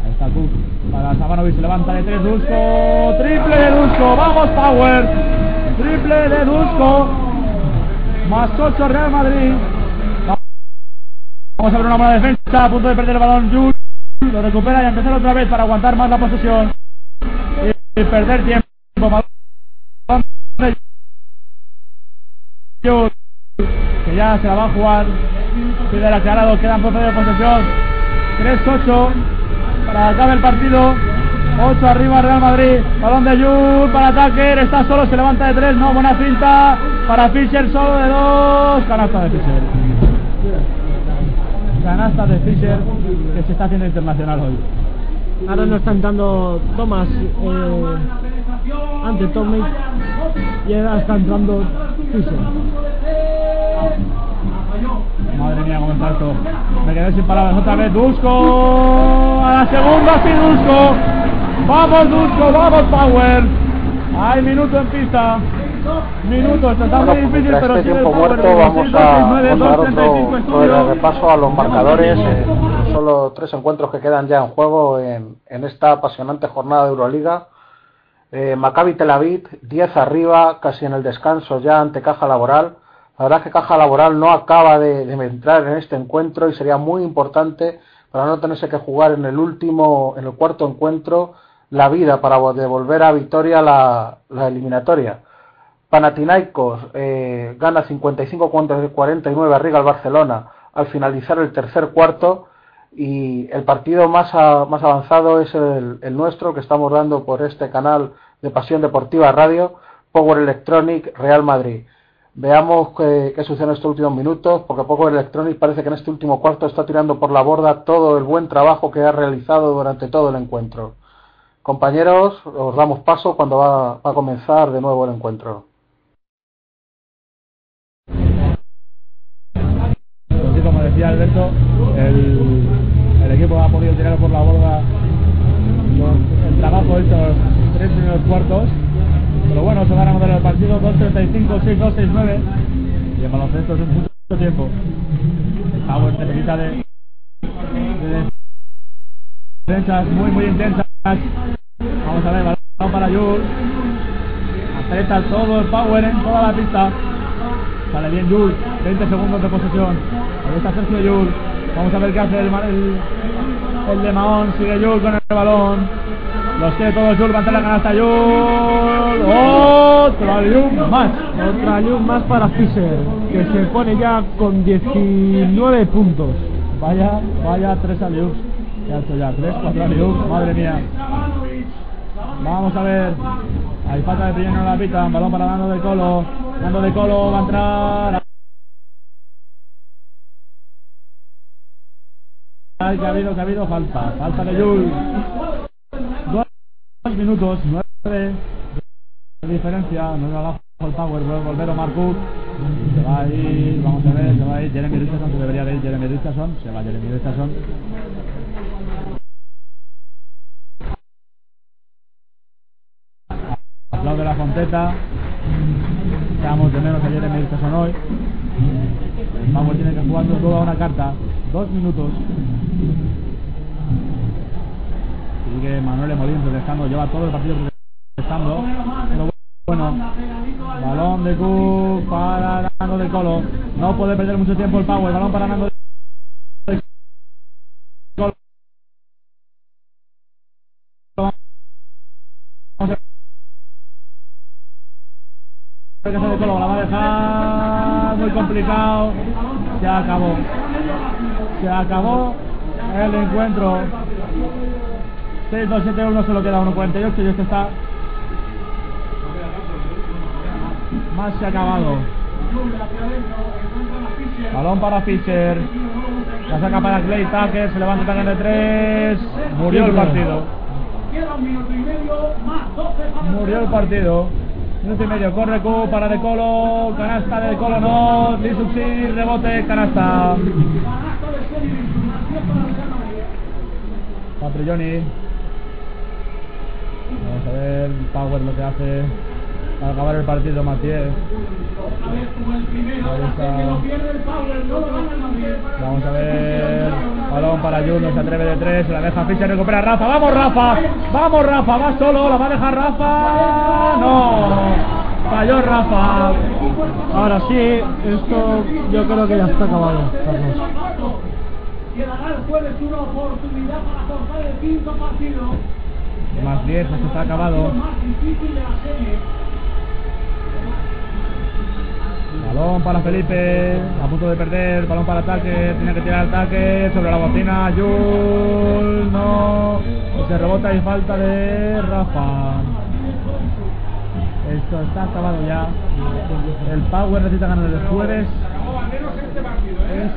Ahí está Cook. Para Sabanovic se levanta de tres. Dusko. Triple de Dusko. Vamos, Power. Triple de Dusko. Más 8 Real Madrid. Vamos a ver una buena defensa. A punto de perder el balón. Jules. Lo recupera y empezar otra vez para aguantar más la posesión. Y, perder tiempo. Que ya se la va a jugar. Pide el aclarado, quedan por de posesión. 3-8 para acabar el partido. 8 arriba Real Madrid. Balón de Jul para Tucker. Está solo, se levanta de 3. No, buena cinta. Para Fischer solo de 2. Canasta de Fischer. Canasta de Fischer que se está haciendo internacional hoy. Ahora no está entrando Thomas eh, ante Tommy y ahora está entrando Fischer. Madre mía, cómo está esto. Me quedé sin palabras otra vez. Dusko. A la segunda, sí, Dusko. Vamos, Dusko. Vamos, Power. Hay minuto en pista. Minuto, está muy difícil, Tras pero este el tiempo Power. muerto vamos a, 26, vamos a dar 235 otro, otro repaso a los marcadores. eh, solo tres encuentros que quedan ya en juego en, en esta apasionante jornada de Euroliga. Eh, Maccabi Tel Aviv, 10 arriba, casi en el descanso ya ante Caja Laboral. La verdad es que Caja Laboral no acaba de, entrar en este encuentro y sería muy importante para no tenerse que jugar en el último, en el cuarto encuentro, la vida para devolver a Vitoria la, la eliminatoria. Panathinaikos eh, gana 55-49 arriba al Barcelona al finalizar el tercer cuarto y el partido más, a- más avanzado es el nuestro que estamos dando por este canal de Pasión Deportiva Radio, Power Electronic Real Madrid. Veamos qué, sucede en estos últimos minutos, porque Power Electronic parece que en este último cuarto está tirando por la borda todo el buen trabajo que ha realizado durante todo el encuentro. Compañeros, os damos paso cuando va, a comenzar de nuevo el encuentro. Como decía Alberto, el, equipo ha podido tirar por la borda el trabajo cuartos. Pero bueno, se van a anotar el partido 2-35, 6-2, 6-9. Y en baloncesto es mucho tiempo. El Power necesita de, de defensas muy, muy intensas. Vamos a ver, balón para Jules. Aprieta todo el Power en toda la pista. Sale bien Jules, 20 segundos de posesión. Ahí está Sergio. Vamos a ver qué hace el, el, el de Mahón. Sigue Jules con el balón. Los tiene todos Yul, mantiene la canasta Yul. Otra Yul más. Otra Yul más para Fischer, que se pone ya con 19 puntos. Vaya, vaya, tres Aliups. Ya hecho ya, tres, cuatro Aliups, madre mía. Vamos a ver. Hay falta de primero en la pita, balón para Dando de Colo. Dando de Colo va a entrar. Que ha habido, que ha habido falta. Falta de Yul. Dos minutos nueve de diferencia, no abajo el power, puede volver Omar Cook, se va ahí vamos a ver, se va ahí Jeremy Richardson, se debería de ir Jeremy Richardson, se va Jeremy Richardson. Aplaude la fonteta, estamos de menos a Jeremy Richardson hoy. Power tiene que jugar todo a una carta, dos minutos. Sigue Manuel Molins dejando, lleva todo el partido protestando. Pero bueno, balón de Cook para Nando de Colo. No puede perder mucho tiempo el Power. Balón para Nando de Colo. Vamos a ver de Colo. La va a dejar muy complicado. Se acabó. Se acabó el encuentro. 6, 2, 7, 1, solo queda 1.48 y esto está más se ha acabado. Balón para Fischer. La saca para Clay Tucker, se levanta también de tres. Murió el partido. Murió el partido. Minuto y medio, corre Q para De Colo, canasta de Colo no, Lisuxi, rebote, canasta. Patrilloni. Vamos a ver Power lo que hace para acabar el partido Matías. Vamos a ver. Balón para Juno, se atreve de tres, se la deja Fischer, recupera Rafa. ¡Vamos, Rafa! ¡Vamos, Rafa! ¡Va solo! ¡La va a dejar Rafa! ¡No! Falló Rafa. Ahora sí, esto yo creo que ya está acabado, Carlos. una oportunidad para cortar el quinto partido. Más 10, esto está acabado. Balón para Felipe, a punto de perder, balón para ataque, tiene que tirar ataque sobre la bocina, Yul, no, se rebota y falta de Rafa. Esto está acabado ya. El Power necesita ganar el jueves.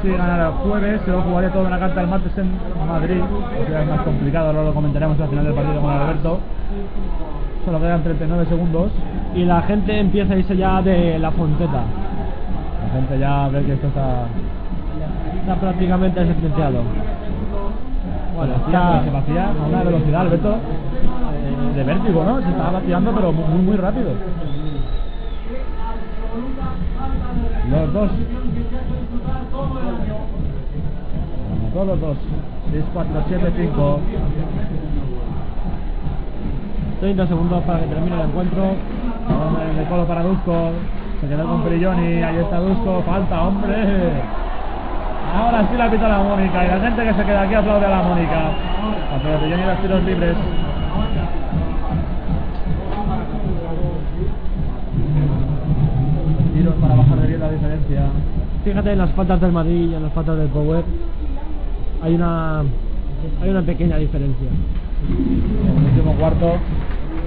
Si ganara el jueves, se lo jugaría todo en la carta el martes en Madrid. O sea, es más complicado, ahora lo comentaremos al final del partido con Alberto. Solo quedan 39 segundos. Y la gente empieza a irse ya de la fonteta. La gente ya ve que esto está, Está prácticamente sentenciado. Bueno, ya se vacía a una velocidad, Alberto, de vértigo, ¿no? Se estaba vaciando, pero muy, muy rápido. Los dos. Todos los dos. 6, 4, 7, 5. 30 segundos para que termine el encuentro. De colo para Dusko. Se quedó con Perilloni. Ahí está Dusko. Falta, hombre. Ahora sí la pita la Mónica. Y la gente que se queda aquí aplaude a la Mónica. A Perilloni los tiros libres. Tiros para bajar de bien la diferencia. Fíjate en las faltas del Madrid y en las faltas del Power. Hay una hay una pequeña diferencia. En el último cuarto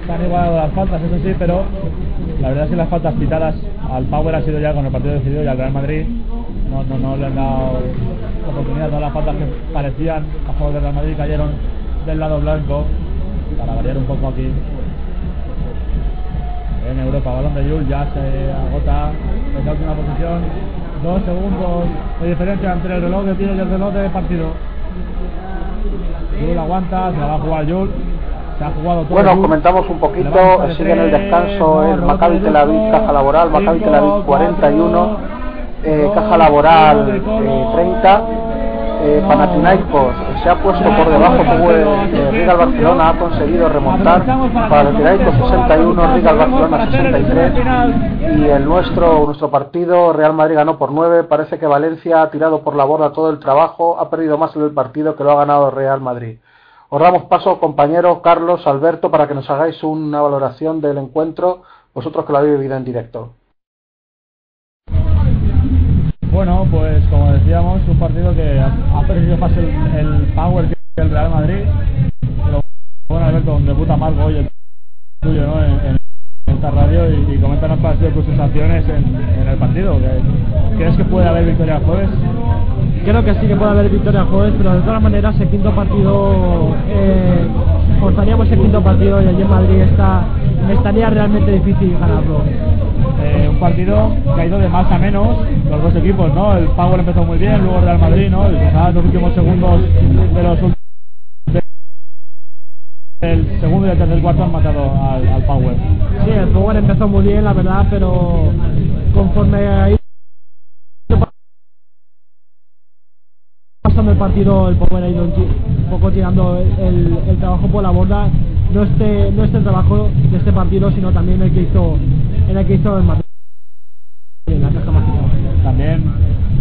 están igualadas las faltas, eso sí, pero la verdad es que las faltas pitadas al Power ha sido ya con el partido decidido y al Real Madrid no, no, no le han dado oportunidad. Todas las faltas que parecían a favor del Real Madrid cayeron del lado blanco para variar un poco aquí. En Europa, balón de Yul ya se agota en la última posición. Dos segundos de diferencia entre el reloj de tiro y el reloj de partido. Yul aguanta, se la va a jugar Yul. Se ha jugado todo. Bueno, comentamos un poquito, sigue en el descanso no, el Maccabi Tel Aviv, caja laboral, Maccabi Tel Aviv cinco, 41, eh, caja laboral eh, Colo, 30, eh, Panathinaikos se ha puesto por debajo, como eh, Real Barcelona ha conseguido remontar, Panathinaikos 61, Real Barcelona 63 y el nuestro, nuestro partido, Real Madrid ganó por 9, parece que Valencia ha tirado por la borda todo el trabajo, ha perdido más en el partido que lo ha ganado Real Madrid. Os damos paso, compañeros Carlos, Alberto, para que nos hagáis una valoración del encuentro, vosotros que lo habéis vivido en directo. Bueno, pues como decíamos, un partido que ha, perdido más el, power que el Real Madrid. Pero bueno, Alberto, debuta Marco hoy el tuyo, ¿no? En esta radio y, y sido tus sensaciones en, en el partido. ¿Qué- ¿Crees que puede haber victoria el jueves? Creo que sí que puede haber victoria el jueves, pero de todas maneras el quinto partido, eh, forzaríamos el quinto partido y allí en Madrid está, estaría realmente difícil ganarlo. Eh, un partido que ha ido de más a menos, los dos equipos, ¿no? El Power empezó muy bien, luego el Real Madrid, ¿no? Y los últimos segundos de los últimos el segundo y el tercer cuarto han matado al, al Power. Sí, el Power empezó muy bien, la verdad, pero conforme ido pasando el partido, el Power ha ido un, poco tirando el, el trabajo por la borda. No este, no este trabajo de este partido, sino también el que hizo, en el que hizo el Madrid en la caja mágica. También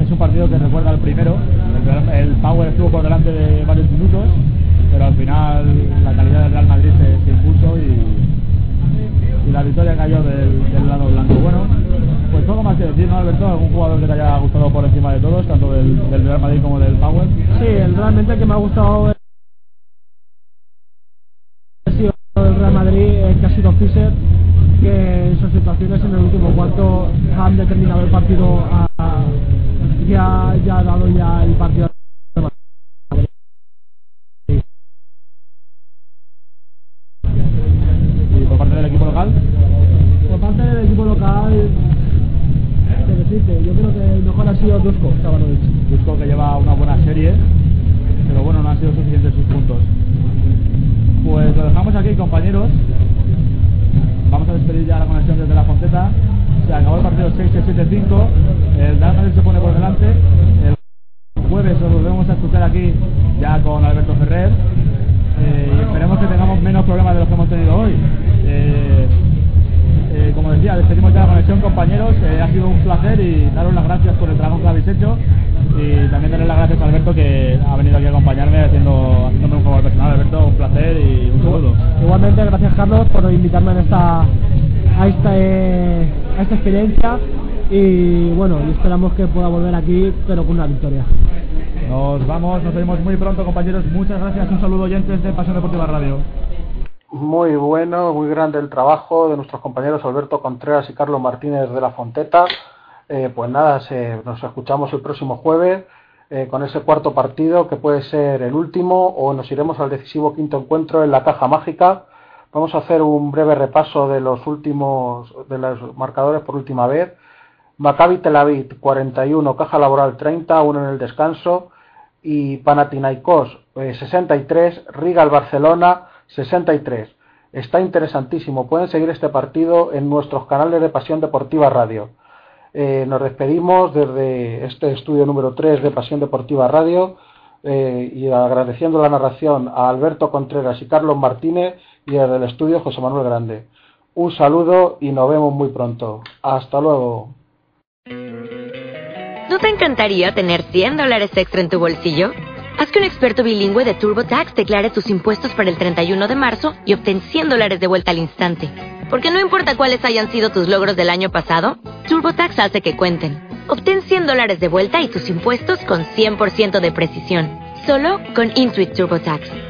es un partido que recuerda al primero. El, el Power estuvo por delante de varios minutos, pero al final la calidad del Real Madrid se, se impuso y, y la victoria cayó del, lado blanco. Bueno, pues poco más que decir, ¿no, Alberto? ¿Algún jugador que te haya gustado por encima de todos, tanto del, Real Madrid como del Power? Sí, el, realmente el que me ha gustado ha sido el Real Madrid, el que ha sido Fischer, que en sus situaciones en el último cuarto han determinado el partido a, a- ya ha dado ya el partido bueno, Dusko esta experiencia y bueno, y esperamos que pueda volver aquí, pero con una victoria. Nos vamos, nos vemos muy pronto compañeros. Muchas gracias, un saludo oyentes de Pasión Deportiva Radio. Muy bueno, muy grande el trabajo de nuestros compañeros Alberto Contreras y Carlos Martínez de la Fonteta. Eh, pues nada, nos escuchamos el próximo jueves eh, con ese cuarto partido que puede ser el último o nos iremos al decisivo quinto encuentro en la caja mágica. Vamos a hacer un breve repaso de los últimos de los marcadores por última vez. Maccabi Tel Aviv 41, Caja Laboral 30, uno en el descanso y Panathinaikos 63, eh, Riga al Barcelona 63. Está interesantísimo. Pueden seguir este partido en nuestros canales de Pasión Deportiva Radio. Eh, nos despedimos desde este estudio número 3 de Pasión Deportiva Radio eh, y agradeciendo la narración a Alberto Contreras y Carlos Martínez y estudio José Manuel Grande. Un saludo y nos vemos muy pronto. Hasta luego. ¿No te encantaría tener 100 dólares extra en tu bolsillo? Haz que un experto bilingüe de TurboTax declare tus impuestos para el 31 de marzo y obtén 100 dólares de vuelta al instante. Porque no importa cuáles hayan sido tus logros del año pasado, TurboTax hace que cuenten. Obtén 100 dólares de vuelta y tus impuestos con 100% de precisión. Solo con Intuit TurboTax.